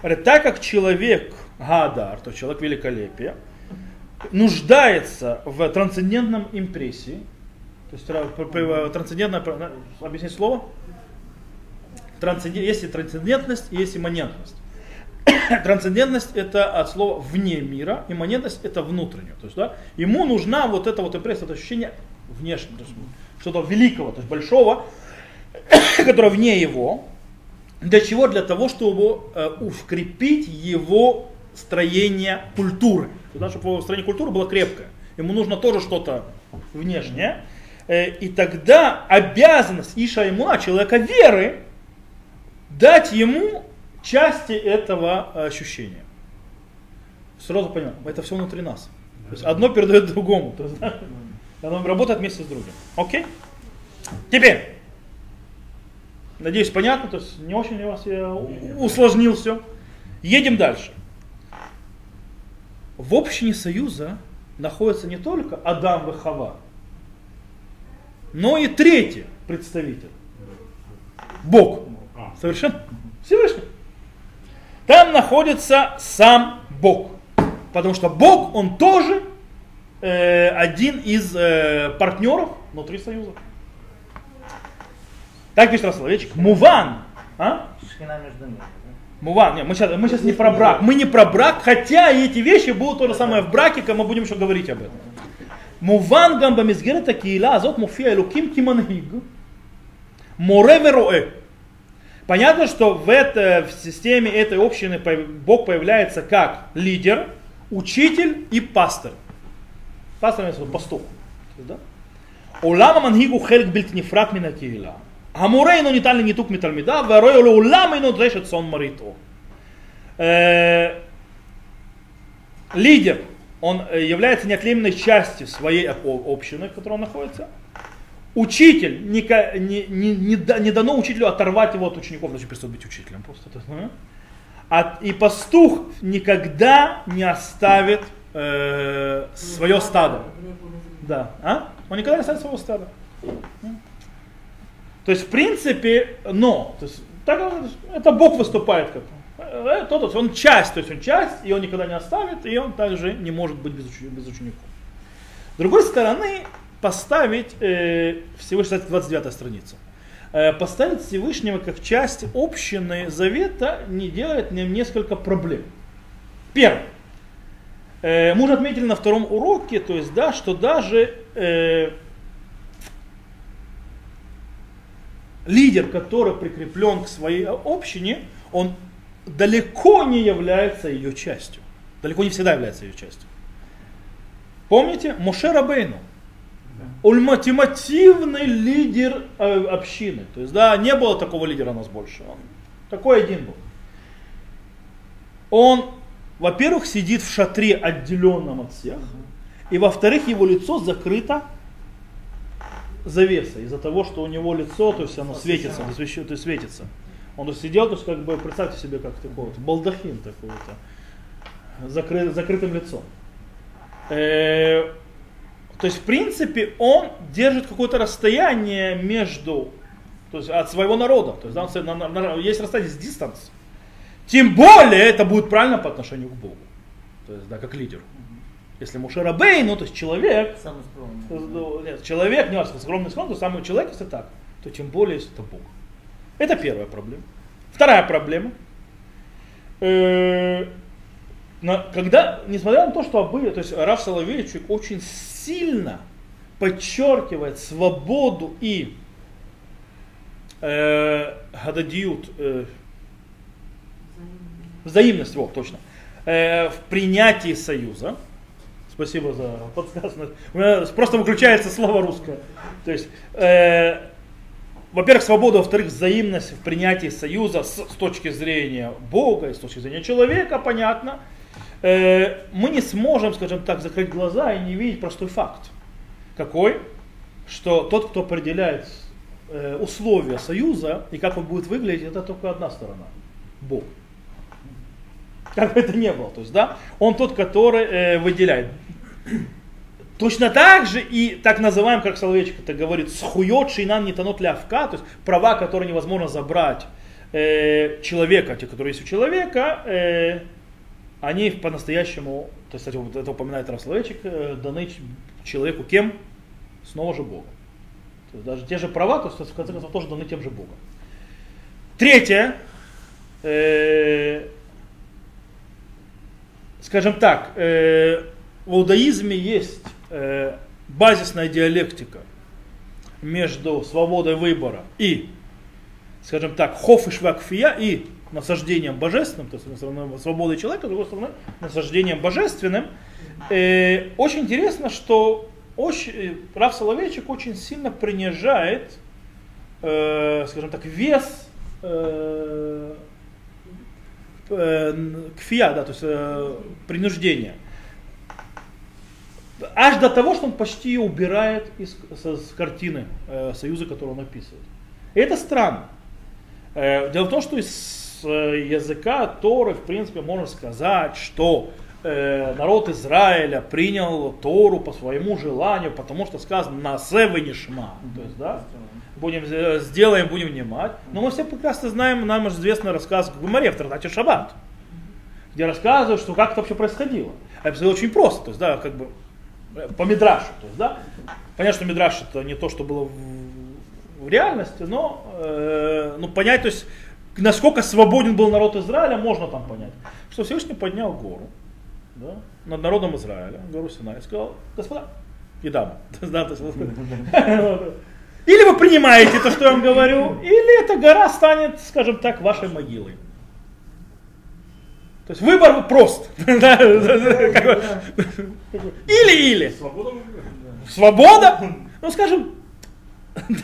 Говорит, так как человек Гадар, то человек великолепия, нуждается в трансцендентном импрессии, есть п- п- трансцендентное, объяснить слово? Трансценден- есть и трансцендентность, и есть имманентность. (coughs) Трансцендентность это от слова вне мира, имманентность это внутреннее. То есть, да, ему нужна вот эта вот импрессия, это ощущение внешнего, то есть что-то великого, то есть большого, (coughs) которое вне его. Для чего? Для того, чтобы э, укрепить его строение культуры. Туда, чтобы его строение культуры было крепкое. Ему нужно тоже что-то внешнее. Э, и тогда обязанность Иша Имуна, человека веры, дать ему части этого ощущения. Сразу понимаем, это все внутри нас. То есть одно передает другому. То есть, да, оно работает вместе с другим. Окей? Теперь, надеюсь, понятно, то есть не очень ли вас я у- усложнил все. Едем дальше. В общине Союза находится не только Адам и Хава, но и третий представитель. Бог. А, Совершенно Всевышний. Там находится сам Бог. Потому что Бог, он тоже э, один из э, партнеров внутри Союза. Так пишет Рассловечек. Муван. А? Шхина между ними. да? Муван. Нет, мы сейчас, мы сейчас не про брак. Мы не про брак, хотя и эти вещи будут то же самое в браке, как мы будем еще говорить об этом. מובן גם במסגרת הקהילה הזאת מופיע אלוקים כמנהיג, מורה ורועה. Понятно, что в, это, в системе этой общины пов- Бог появляется как лидер, учитель и пастор. Пастор имеется в виду пастух. То есть, да? עולם המנהיג הוא חלק בלתי נפרד מן הקהילה. המורה אינו ניתן לניתוק מתלמידיו, והרועה לעולם אינו דרש את צאן מרעיתו. Э, Лидер, он э, является неотъемлемой частью своей общины, в которой он находится. Учитель, не, не, не, не дано учителю оторвать его от учеников, значит перестает быть учителем. Просто а, и пастух никогда не оставит э, свое стадо. Да. А? Он никогда не оставит своего стада. То есть, в принципе, но. То есть, так, это Бог выступает как. Э, тот, тот, он часть, то есть он часть, и он никогда не оставит, и он также не может быть без, учени- без учеников. С другой стороны, поставить э, Всевышнего, кстати, 29 страница, э, поставить Всевышнего как часть общины завета не делает нам несколько проблем. Первое. Э, мы уже отметили на втором уроке, то есть, да, что даже э, лидер, который прикреплен к своей общине, он далеко не является ее частью. Далеко не всегда является ее частью. Помните? Моше Рабейну. ультимативный лидер э, общины. То есть, да, не было такого лидера у нас больше. Он такой один был. Он, во-первых, сидит в шатре, отделенном от всех. И во-вторых, его лицо закрыто завесой из-за того, что у него лицо, то есть оно светится, то есть, то есть светится. Он сидел, то есть как бы представьте себе как такой вот балдахин такой вот, закры, закрытым лицом. Э, то есть в принципе он держит какое-то расстояние между, то есть от своего народа, то есть да, на- на- на- есть расстояние с дистанс. Тем более это будет правильно по отношению к Богу, то есть да, как лидер. Если Мушера Бей, ну то есть человек, Самый скромный. ну, нет, человек, не важно, скромный скромный, то самый человек, если так, то тем более, если это Бог. Это первая проблема. Вторая проблема. Э, когда, несмотря на то, что обы, то есть Раф Соловейчик очень сильно подчеркивает свободу и э, гададиют, э, взаимность, вот, точно, э, в принятии союза. Спасибо за подсказку. У меня просто выключается слово русское. То есть, э, во-первых, свобода, во-вторых, взаимность в принятии союза с, с точки зрения Бога и с точки зрения человека, понятно. Э, мы не сможем, скажем так, закрыть глаза и не видеть простой факт. Какой? Что тот, кто определяет э, условия союза и как он будет выглядеть, это только одна сторона. Бог. Как бы это ни было. То есть, да, он тот, который э, выделяет. Точно так же и так называем, как Соловейчик это говорит, схует шинан не тонут лявка, то есть права, которые невозможно забрать э, человека, те, которые есть у человека, э, они по-настоящему, то есть, кстати, вот это упоминает Раф Соловейчик, э, даны человеку кем? Снова же Богом. То есть даже те же права, то есть в конце концов тоже даны тем же Богом. Третье, э, скажем так, э, в иудаизме есть э, базисная диалектика между свободой выбора и, скажем так, хоф и швакфия и насаждением божественным, то есть с одной стороны свободой человека, с другой стороны насаждением божественным. Э, очень интересно, что очень, э, Раф Соловейчик очень сильно принижает, э, скажем так, вес э, э, кфия, да, то есть э, принуждение. Аж до того, что он почти ее убирает из, со- с картины э, союза, которую он описывает. И это странно. Э, дело в том, что из э, языка Торы, в принципе, можно сказать, что э, народ Израиля принял Тору по своему желанию, потому что сказано на севы нишма. То есть, да, будем, сделаем, будем внимать. Но мы все прекрасно знаем, нам известный рассказ Гумаре в Тратате Шаббат, где рассказывают, что как это вообще происходило. А это очень просто, то есть, да, как бы по Мидрашу, то есть, да. Понятно, что Мидраш это не то, что было в, реальности, но э, ну, понять, то есть, насколько свободен был народ Израиля, можно там понять. Что Всевышний поднял гору да, над народом Израиля, гору Синай, и сказал, господа и дамы, то есть, да, то есть, вот, или вы принимаете то, что я вам говорю, или эта гора станет, скажем так, вашей могилой. То есть выбор прост. (laughs) Или-или. Свобода ну скажем,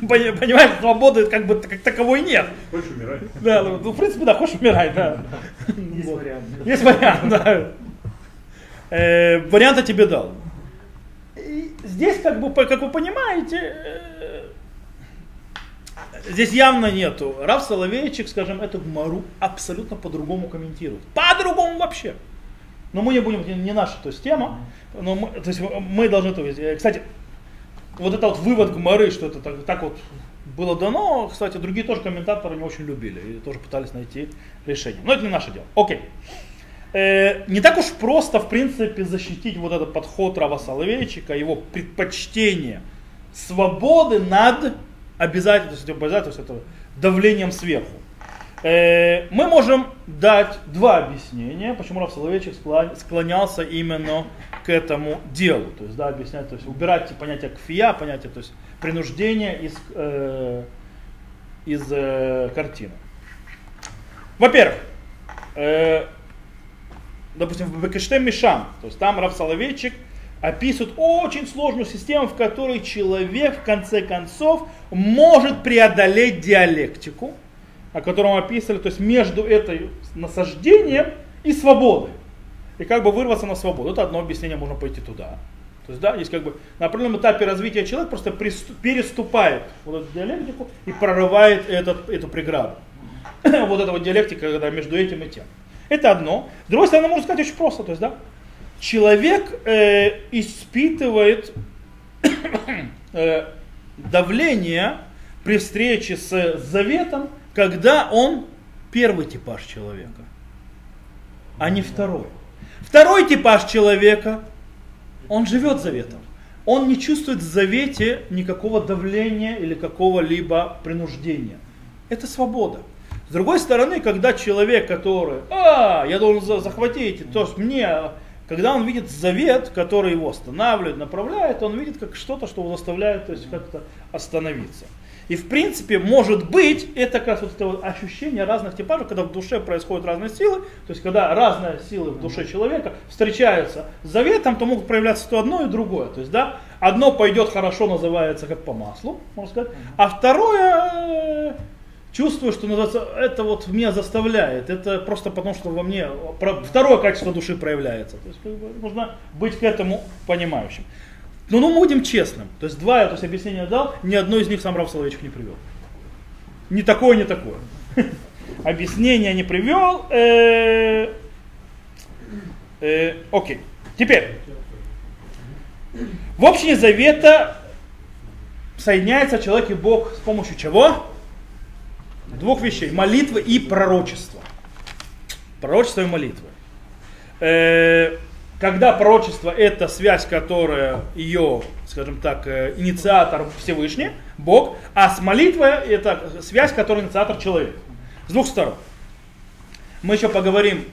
пони- понимаешь, свободы как бы как таковой нет. Хочешь умирать? Да, ну, ну, в принципе, да, хочешь умирать, да. Есть вариант. Есть вариант, да. Э, вариант я тебе дал. Здесь, как бы, как вы понимаете, э, здесь явно нету. Рав Соловейчик, скажем, эту гмару абсолютно по-другому комментирует. По-другому вообще. Но мы не будем, не, наша то есть, тема. Но мы, то есть мы должны то есть, Кстати, вот это вот вывод Гмары, что это так, так вот было дано, кстати, другие тоже комментаторы не очень любили и тоже пытались найти решение. Но это не наше дело. Окей. Э, не так уж просто, в принципе, защитить вот этот подход Рава Соловейчика, его предпочтение свободы над обязательством, обязательством этого, давлением сверху. Э, мы можем дать два объяснения, почему Рав Соловейчик склон- склонялся именно к этому делу. То есть, да, объяснять, то есть убирать понятие кфия, понятие, то есть принуждения из, э, из э, картины. Во-первых, э, допустим, в Бекештем Мишам, то есть там Рав Соловейчик описывают очень сложную систему, в которой человек в конце концов может преодолеть диалектику, о котором описывали, то есть между этой насаждением и свободой. И как бы вырваться на свободу. Это одно объяснение, можно пойти туда. То есть, да, есть как бы на определенном этапе развития человек просто переступает вот эту диалектику и прорывает этот, эту преграду. (clears throat) вот эта вот диалектика когда между этим и тем. Это одно. С другой стороны, можно сказать очень просто. То есть, да, человек э, испытывает (coughs) э, давление при встрече с заветом, когда он первый типаж человека, а не второй. Второй типаж человека, он живет заветом. Он не чувствует в завете никакого давления или какого-либо принуждения. Это свобода. С другой стороны, когда человек, который, а, я должен за- захватить, то есть мне, когда он видит завет, который его останавливает, направляет, он видит как что-то, что его заставляет то есть, как-то остановиться. И в принципе, может быть, это как раз вот это вот ощущение разных типажей, когда в душе происходят разные силы, то есть когда разные силы в душе человека встречаются с заветом, то могут проявляться то одно и другое. То есть, да, одно пойдет хорошо, называется как по маслу, можно сказать, а второе э, чувствую, что называется, это вот меня заставляет, это просто потому, что во мне второе качество души проявляется. То есть как бы, нужно быть к этому понимающим. Но ну, мы будем честным. То есть два я то есть, объяснения дал, ни одно из них сам Рав Соловейчик не привел. Ни такое, ни такое. (laughs) Объяснение не привел. Э, э, Окей. Теперь. В общине завета соединяется человек и Бог с помощью чего? Двух вещей. Молитвы и пророчества. Пророчество и молитвы. Э, Когда пророчество это связь, которая ее, скажем так, э, инициатор Всевышний, Бог, а с молитвой это связь, которая инициатор человек. С двух сторон. Мы еще поговорим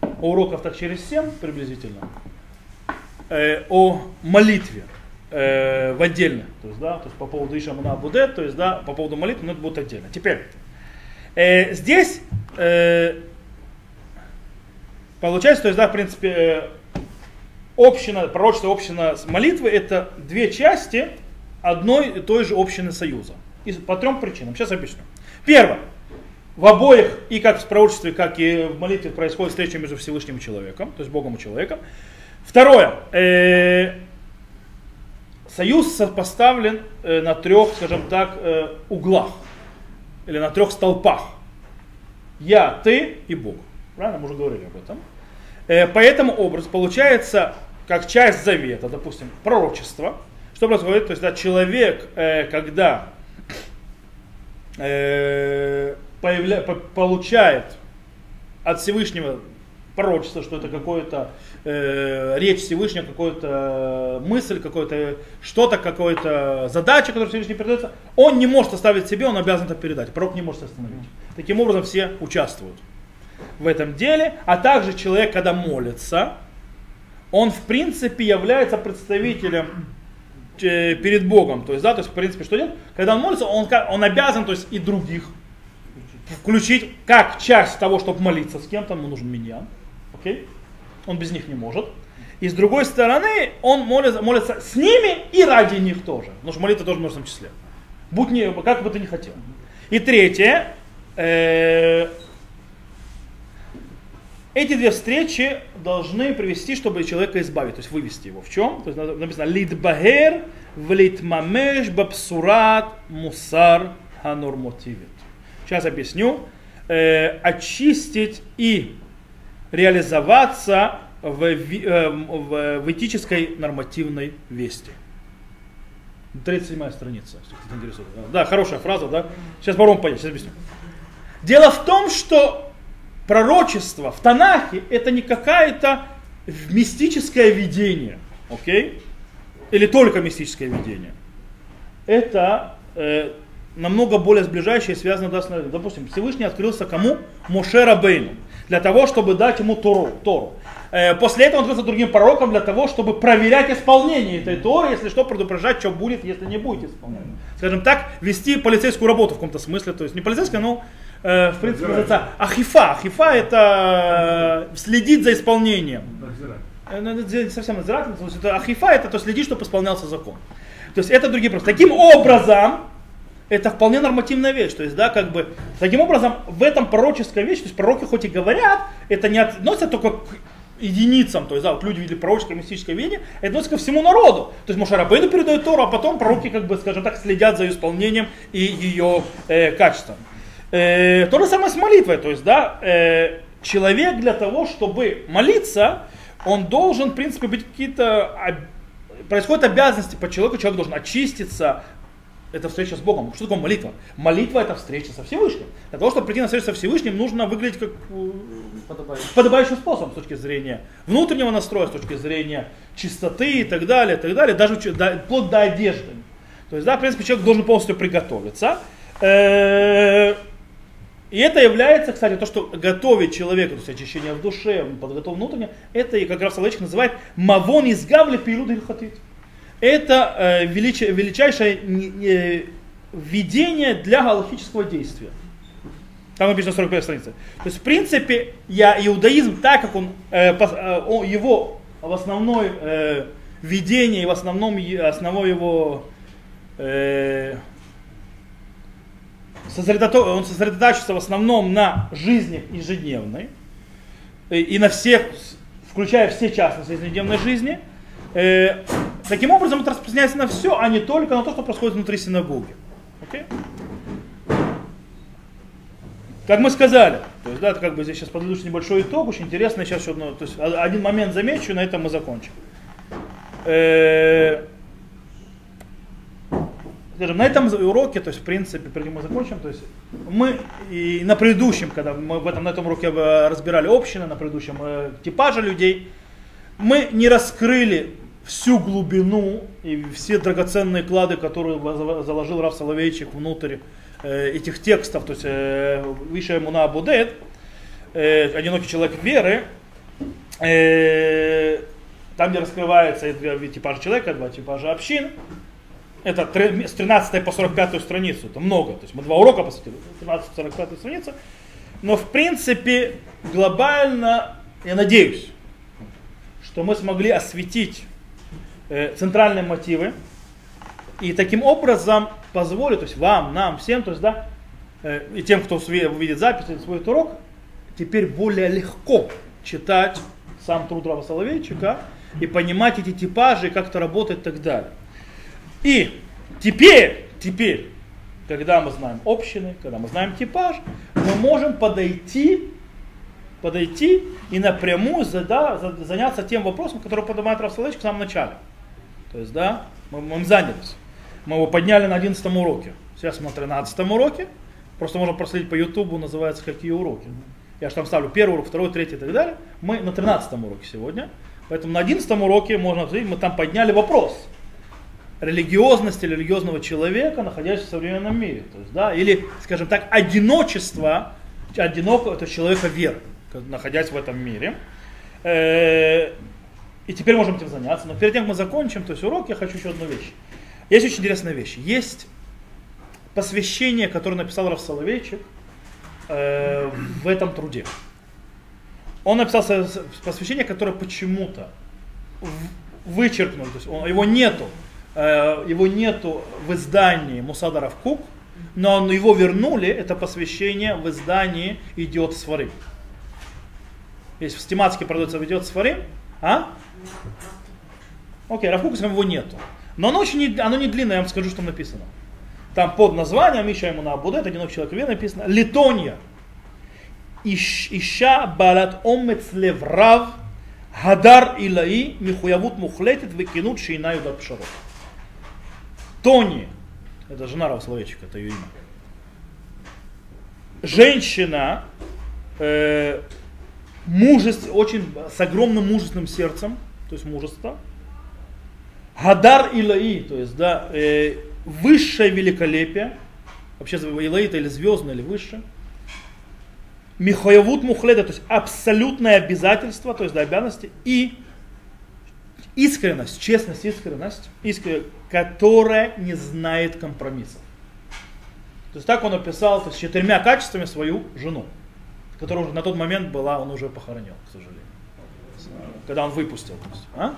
о уроках так через 7 приблизительно, э, о молитве э, в отдельно, то есть, да, то есть по поводу Ишамана Будет, то есть, да, по поводу молитвы, но это будет отдельно. Теперь, э, здесь э, получается, то есть, да, в принципе, э, община, пророчество община с молитвой это две части одной и той же общины союза. И по трем причинам. Сейчас объясню. Первое. В обоих, и как в пророчестве, как и в молитве, происходит встреча между Всевышним и человеком, то есть Богом и человеком. Второе. Э, союз сопоставлен э, на трех, скажем так, э, углах. Или на трех столпах. Я, ты и Бог. Правильно? Мы уже говорили об этом. Э, по этому образу получается, как часть завета, допустим, пророчество. Что происходит? То есть, да, человек, когда появля, по- получает от Всевышнего пророчество, что это какое-то э, речь Всевышнего, какая-то мысль, какое-то что-то, какая-то задача, которая Всевышний передается, он не может оставить себе, он обязан это передать. Пророк не может остановить. Таким образом все участвуют в этом деле, а также человек, когда молится, он в принципе является представителем э, перед Богом. То есть, да, то есть, в принципе, что делает? Когда он молится, он, он обязан, то есть, и других включить как часть того, чтобы молиться с кем-то, ему нужен миньян. Окей? Он без них не может. И с другой стороны, он молится, молится с ними и ради них тоже. Потому что молитва тоже в множественном числе. Будь не, как бы ты ни хотел. И третье, э, эти две встречи должны привести, чтобы человека избавить, то есть вывести его. В чем? То есть написано лидбагер влитмамеш бабсурат мусар ханурмотивит. Сейчас объясню. Э, очистить и реализоваться в, э, в, в этической нормативной вести. 37 страница, интересует. Да, хорошая фраза, да? Сейчас попробуем понять, сейчас объясню. Дело в том, что пророчество в Танахе это не какое-то мистическое видение, окей? Или только мистическое видение. Это э, намного более сближающее и связано, с, допустим, Всевышний открылся кому? Моше Рабейну, для того, чтобы дать ему Тору. Тору. Э, после этого он открылся другим пророкам для того, чтобы проверять исполнение этой Торы, если что, предупреждать, что будет, если не будет исполнено. Скажем так, вести полицейскую работу в каком-то смысле, то есть не полицейская, но э, в принципе называется ахифа. Ахифа это э, следить за исполнением. Э, ну, это не совсем есть это ахифа, это то следить, чтобы исполнялся закон. То есть это другие просто. Таким образом, это вполне нормативная вещь. То есть, да, как бы, таким образом, в этом пророческая вещь, то есть пророки хоть и говорят, это не относится только к единицам, то есть, да, вот люди видели пророческое мистическое видение, это относится ко всему народу. То есть Мошарабейну передает Тору, а потом пророки, как бы, скажем так, следят за ее исполнением и ее э, качеством. Э, то же самое с молитвой, то есть, да, э, человек для того, чтобы молиться, он должен, в принципе, быть какие-то, происходят обязанности по человеку, человек должен очиститься, это встреча с Богом. Что такое молитва? Молитва это встреча со Всевышним. Для того, чтобы прийти на встречу со Всевышним, нужно выглядеть как э, подобающим, подобающим способом с точки зрения внутреннего настроя, с точки зрения чистоты и так далее, и так далее, даже вплоть до одежды. То есть, да, в принципе, человек должен полностью приготовиться. Э, и это является, кстати, то, что готовит человека, то есть очищение в душе, подготовлен внутренне, это, и как раз Соловейчик называет «мавон из гавли пилюд хатит» это э, велич, величайшее введение для галактического действия. Там написано 45 страница. То есть, в принципе, я, иудаизм, так как он, э, э, его в основной э, введение и в основном основной его э, сосредото, он сосредотачивается в основном на жизни ежедневной и, и на всех, включая все частности ежедневной жизни, Э, таким образом, это распространяется на все, а не только на то, что происходит внутри синагоги. Okay? Как мы сказали, то есть, да, это как бы здесь сейчас подведу небольшой итог, очень интересно, сейчас еще одно, то есть один момент замечу, на этом мы закончим. Э, скажем, на этом уроке, то есть, в принципе, прежде мы закончим, то есть, мы и на предыдущем, когда мы в этом, на этом уроке разбирали общины, на предыдущем э, типаже людей, мы не раскрыли всю глубину и все драгоценные клады, которые заложил Раф Соловейчик внутрь э, этих текстов, то есть э, Виша Муна Будет, э, одинокий человек веры, э, там, где раскрывается два типажа человека, два типажа общин, это с 13 по 45 страницу, это много, то есть мы два урока посвятили, 13 по 45 страница, но в принципе глобально, я надеюсь, что мы смогли осветить центральные мотивы и таким образом позволить, то есть вам, нам, всем, то есть, да, э, и тем, кто видит запись свой урок, теперь более легко читать сам труд Рава Соловейчика и понимать эти типажи, как это работает и так далее. И теперь, теперь, когда мы знаем общины, когда мы знаем типаж, мы можем подойти подойти и напрямую зада, заняться тем вопросом, который поднимает Рафсалович в самом начале. То есть, да, мы, мы занялись. Мы его подняли на 11 уроке. Сейчас мы на 13 уроке. Просто можно проследить по Ютубу, называется какие уроки. Я же там ставлю первый урок, второй, третий и так далее. Мы на 13 уроке сегодня. Поэтому на 11 уроке можно посмотреть, мы там подняли вопрос религиозности религиозного человека, находящегося в современном мире. То есть, да, или, скажем так, одиночество одинокого это человека веры находясь в этом мире. И теперь можем этим заняться. Но перед тем, как мы закончим, то есть урок, я хочу еще одну вещь. Есть очень интересная вещь. Есть посвящение, которое написал Раф Соловейчик э, в этом труде. Он написал посвящение, которое почему-то вычеркнул, то есть он, его нету, э, его нету в издании Мусада Равкук, но он, его вернули, это посвящение в издании «Идиот Свары». Есть в стематике продается ведет сфарим. А? Окей, Равкукасом его нету. Но оно, очень не, оно не длинное, я вам скажу, что написано. Там под названием Миша ему на Абудет, одинок человек веры написано Литония. Иш, ища балат омец леврав Хадар Илаи Михуявут Мухлетит выкинут Шейна Юдар Пшаров. Тони, это жена Равсловечика, это ее имя. Женщина, э, мужеств, очень с огромным мужественным сердцем, то есть мужество. Хадар Илаи, то есть да, э, высшее великолепие, вообще Илаи это или звездное, или высшее. Михаявут Мухледа, то есть абсолютное обязательство, то есть да, обязанности, и искренность, честность, искренность, искренность, которая не знает компромиссов. То есть так он описал то есть, четырьмя качествами свою жену которая уже на тот момент была, он уже похоронил, к сожалению. когда он выпустил. То есть, а?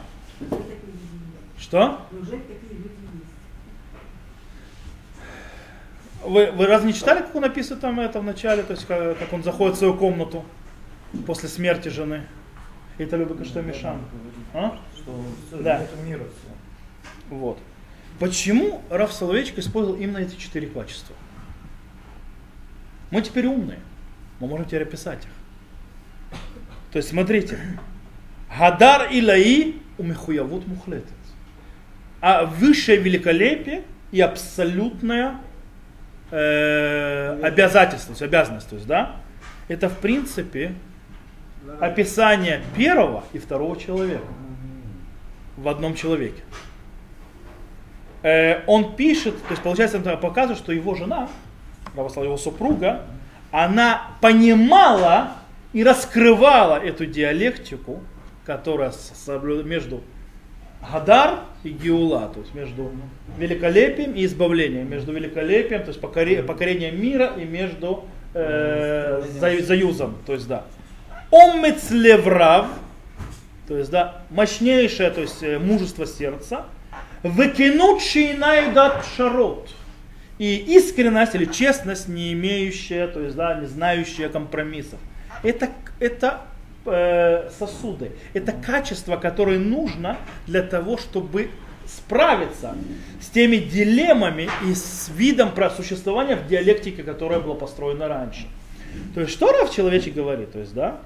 Что? Вы, вы разве не читали, как он описывает там это в начале, то есть как, как он заходит в свою комнату после смерти жены? Это любит что Мишан. А? Что Да. мира. Вот. Почему Раф Соловейчик использовал именно эти четыре качества? Мы теперь умные. Мы можем теперь описать их. То есть смотрите. Гадар илаи умехуявут мухлетет. А высшее великолепие и абсолютное э, обязательство, обязанность, то есть, да, это в принципе описание первого и второго человека в одном человеке. Э, он пишет, то есть получается, он показывает, что его жена, православная его супруга, она понимала и раскрывала эту диалектику, которая между Гадар и Геула, то есть между великолепием и избавлением, между великолепием, то есть покоре- покорением мира и между э, за- заюзом, то есть да. Омец леврав, то есть да, мощнейшее, то есть э, мужество сердца, выкинуть дат шарот, и искренность или честность, не имеющая, то есть да, не знающая компромиссов. Это, это э, сосуды, это качество, которое нужно для того, чтобы справиться с теми дилеммами и с видом про существования в диалектике, которая была построена раньше. То есть, что Рав Человечек говорит? То есть, да,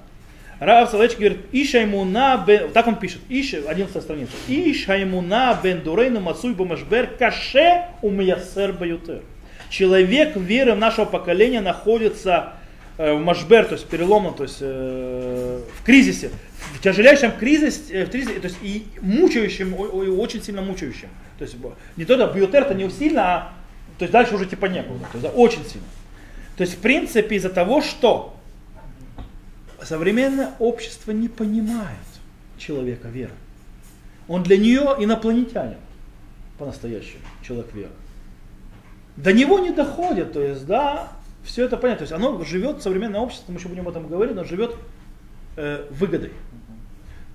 Рав Человечек говорит, Ишаймуна бен, так он пишет, Иш, 11 страница, Ишаймуна бен дурейну мацуй бумашбер каше умиясер баютер. Человек веры нашего поколения находится э, в машбер, то есть переломном, то есть э, в кризисе, в тяжелейшем кризисе, э, в кризисе, то есть и мучающим, о- о- очень сильно мучающим. То есть не то, да, бьютер-то не сильно, а то есть дальше уже типа некуда, то есть да, очень сильно. То есть в принципе из-за того, что современное общество не понимает человека веры. Он для нее инопланетянин по-настоящему, человек веры. До него не доходит, то есть, да, все это понятно. То есть оно живет, современное общество, мы еще будем об этом говорить, оно живет э, выгодой.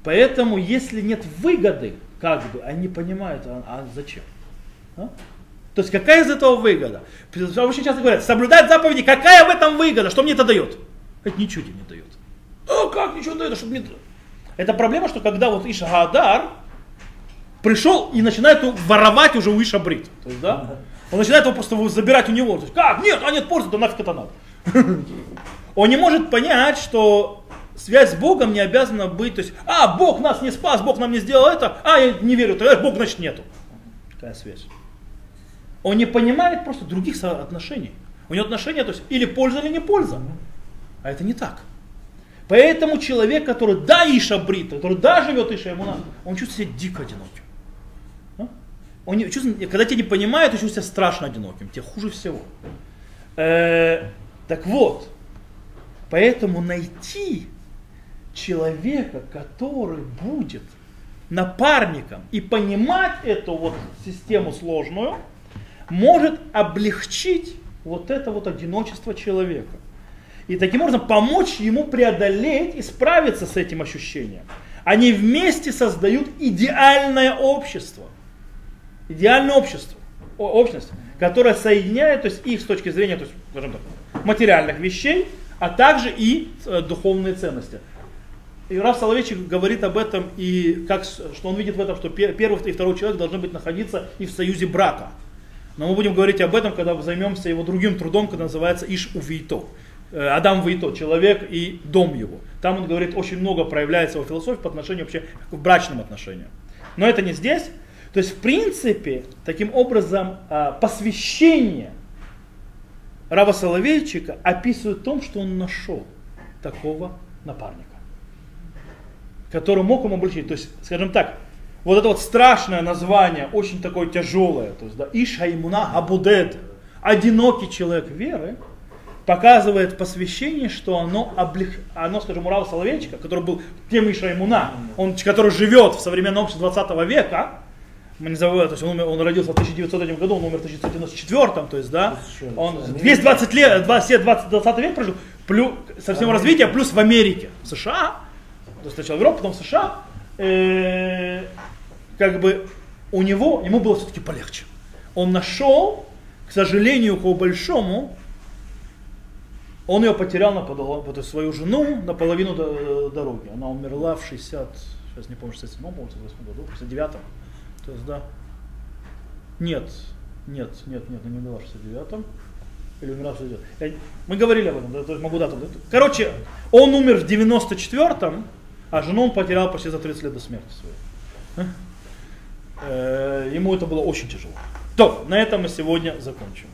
Поэтому, если нет выгоды, как бы, они понимают, а, а зачем? А? То есть какая из этого выгода? Очень часто говорят, соблюдать заповеди, какая в этом выгода? Что мне это дает? Это ничего не дает. А как ничего не дает? А Что мне... Это проблема, что когда вот Иша Гадар пришел и начинает воровать уже у Иша. То есть, да? Он начинает его просто забирать у него. То есть, как? Нет, а нет пользы, то нафиг это надо. (laughs) Он не может понять, что связь с Богом не обязана быть, то есть, а, Бог нас не спас, Бог нам не сделал это, а, я не верю, тогда Бог, значит, нету. Какая связь? Он не понимает просто других отношений. У него отношения, то есть, или польза, или не польза. А это не так. Поэтому человек, который да Иша Брит, который да живет Иша Имуна, он чувствует себя дико одиноким. А? Он не, чувствует, когда тебя не понимают, ты чувствуешь себя страшно одиноким, тебе хуже всего. Э, так вот, поэтому найти человека, который будет напарником и понимать эту вот систему сложную, может облегчить вот это вот одиночество человека. И таким образом помочь ему преодолеть и справиться с этим ощущением. Они вместе создают идеальное общество. Идеальное общество, о- общность, которая соединяет то есть, их с точки зрения то есть, скажем так, материальных вещей, а также и э, духовные ценности. И Раф Соловейчик говорит об этом, и как, что он видит в этом, что пе- первый и второй человек должны быть находиться и в союзе брака. Но мы будем говорить об этом, когда займемся его другим трудом, который называется Иш Увейто. Э, Адам Вейто, человек и дом его. Там он говорит, очень много проявляется его философии по отношению вообще к брачным отношениям. Но это не здесь. То есть, в принципе, таким образом, а, посвящение Рава Соловейчика описывает том, что он нашел такого напарника, который мог ему обучить. То есть, скажем так, вот это вот страшное название, очень такое тяжелое, то есть, да, Иша Имуна Абудед, одинокий человек веры, показывает посвящение, что оно, облег... оно скажем, у Рава Соловейчика, который был тем Иша Имуна, он, который живет в современном обществе 20 века, мы не забываем, то есть он, умер- он родился в 1903 году, он умер в 1994, то есть, да, он 220 лет, 20, 20, 20 век прожил, плюс, со всем развитием, плюс в Америке, в США, то сначала в Европу, потом в США, э, как бы у него, ему было все-таки полегче. Он нашел, к сожалению, по большому, он ее потерял на вот свою жену на половину до- дороги. Она умерла в 60, сейчас не помню, 67 по 68 году, 69 То есть, да. Нет, нет, нет, нет, она не умерла в 69 Или умерла в 69 Я- Мы говорили об этом, да, то есть могу дату. да. Короче, он умер в 94-м, а жену он потерял почти за 30 лет до смерти своей. Э, Ему это было очень тяжело. То, на этом мы сегодня закончим.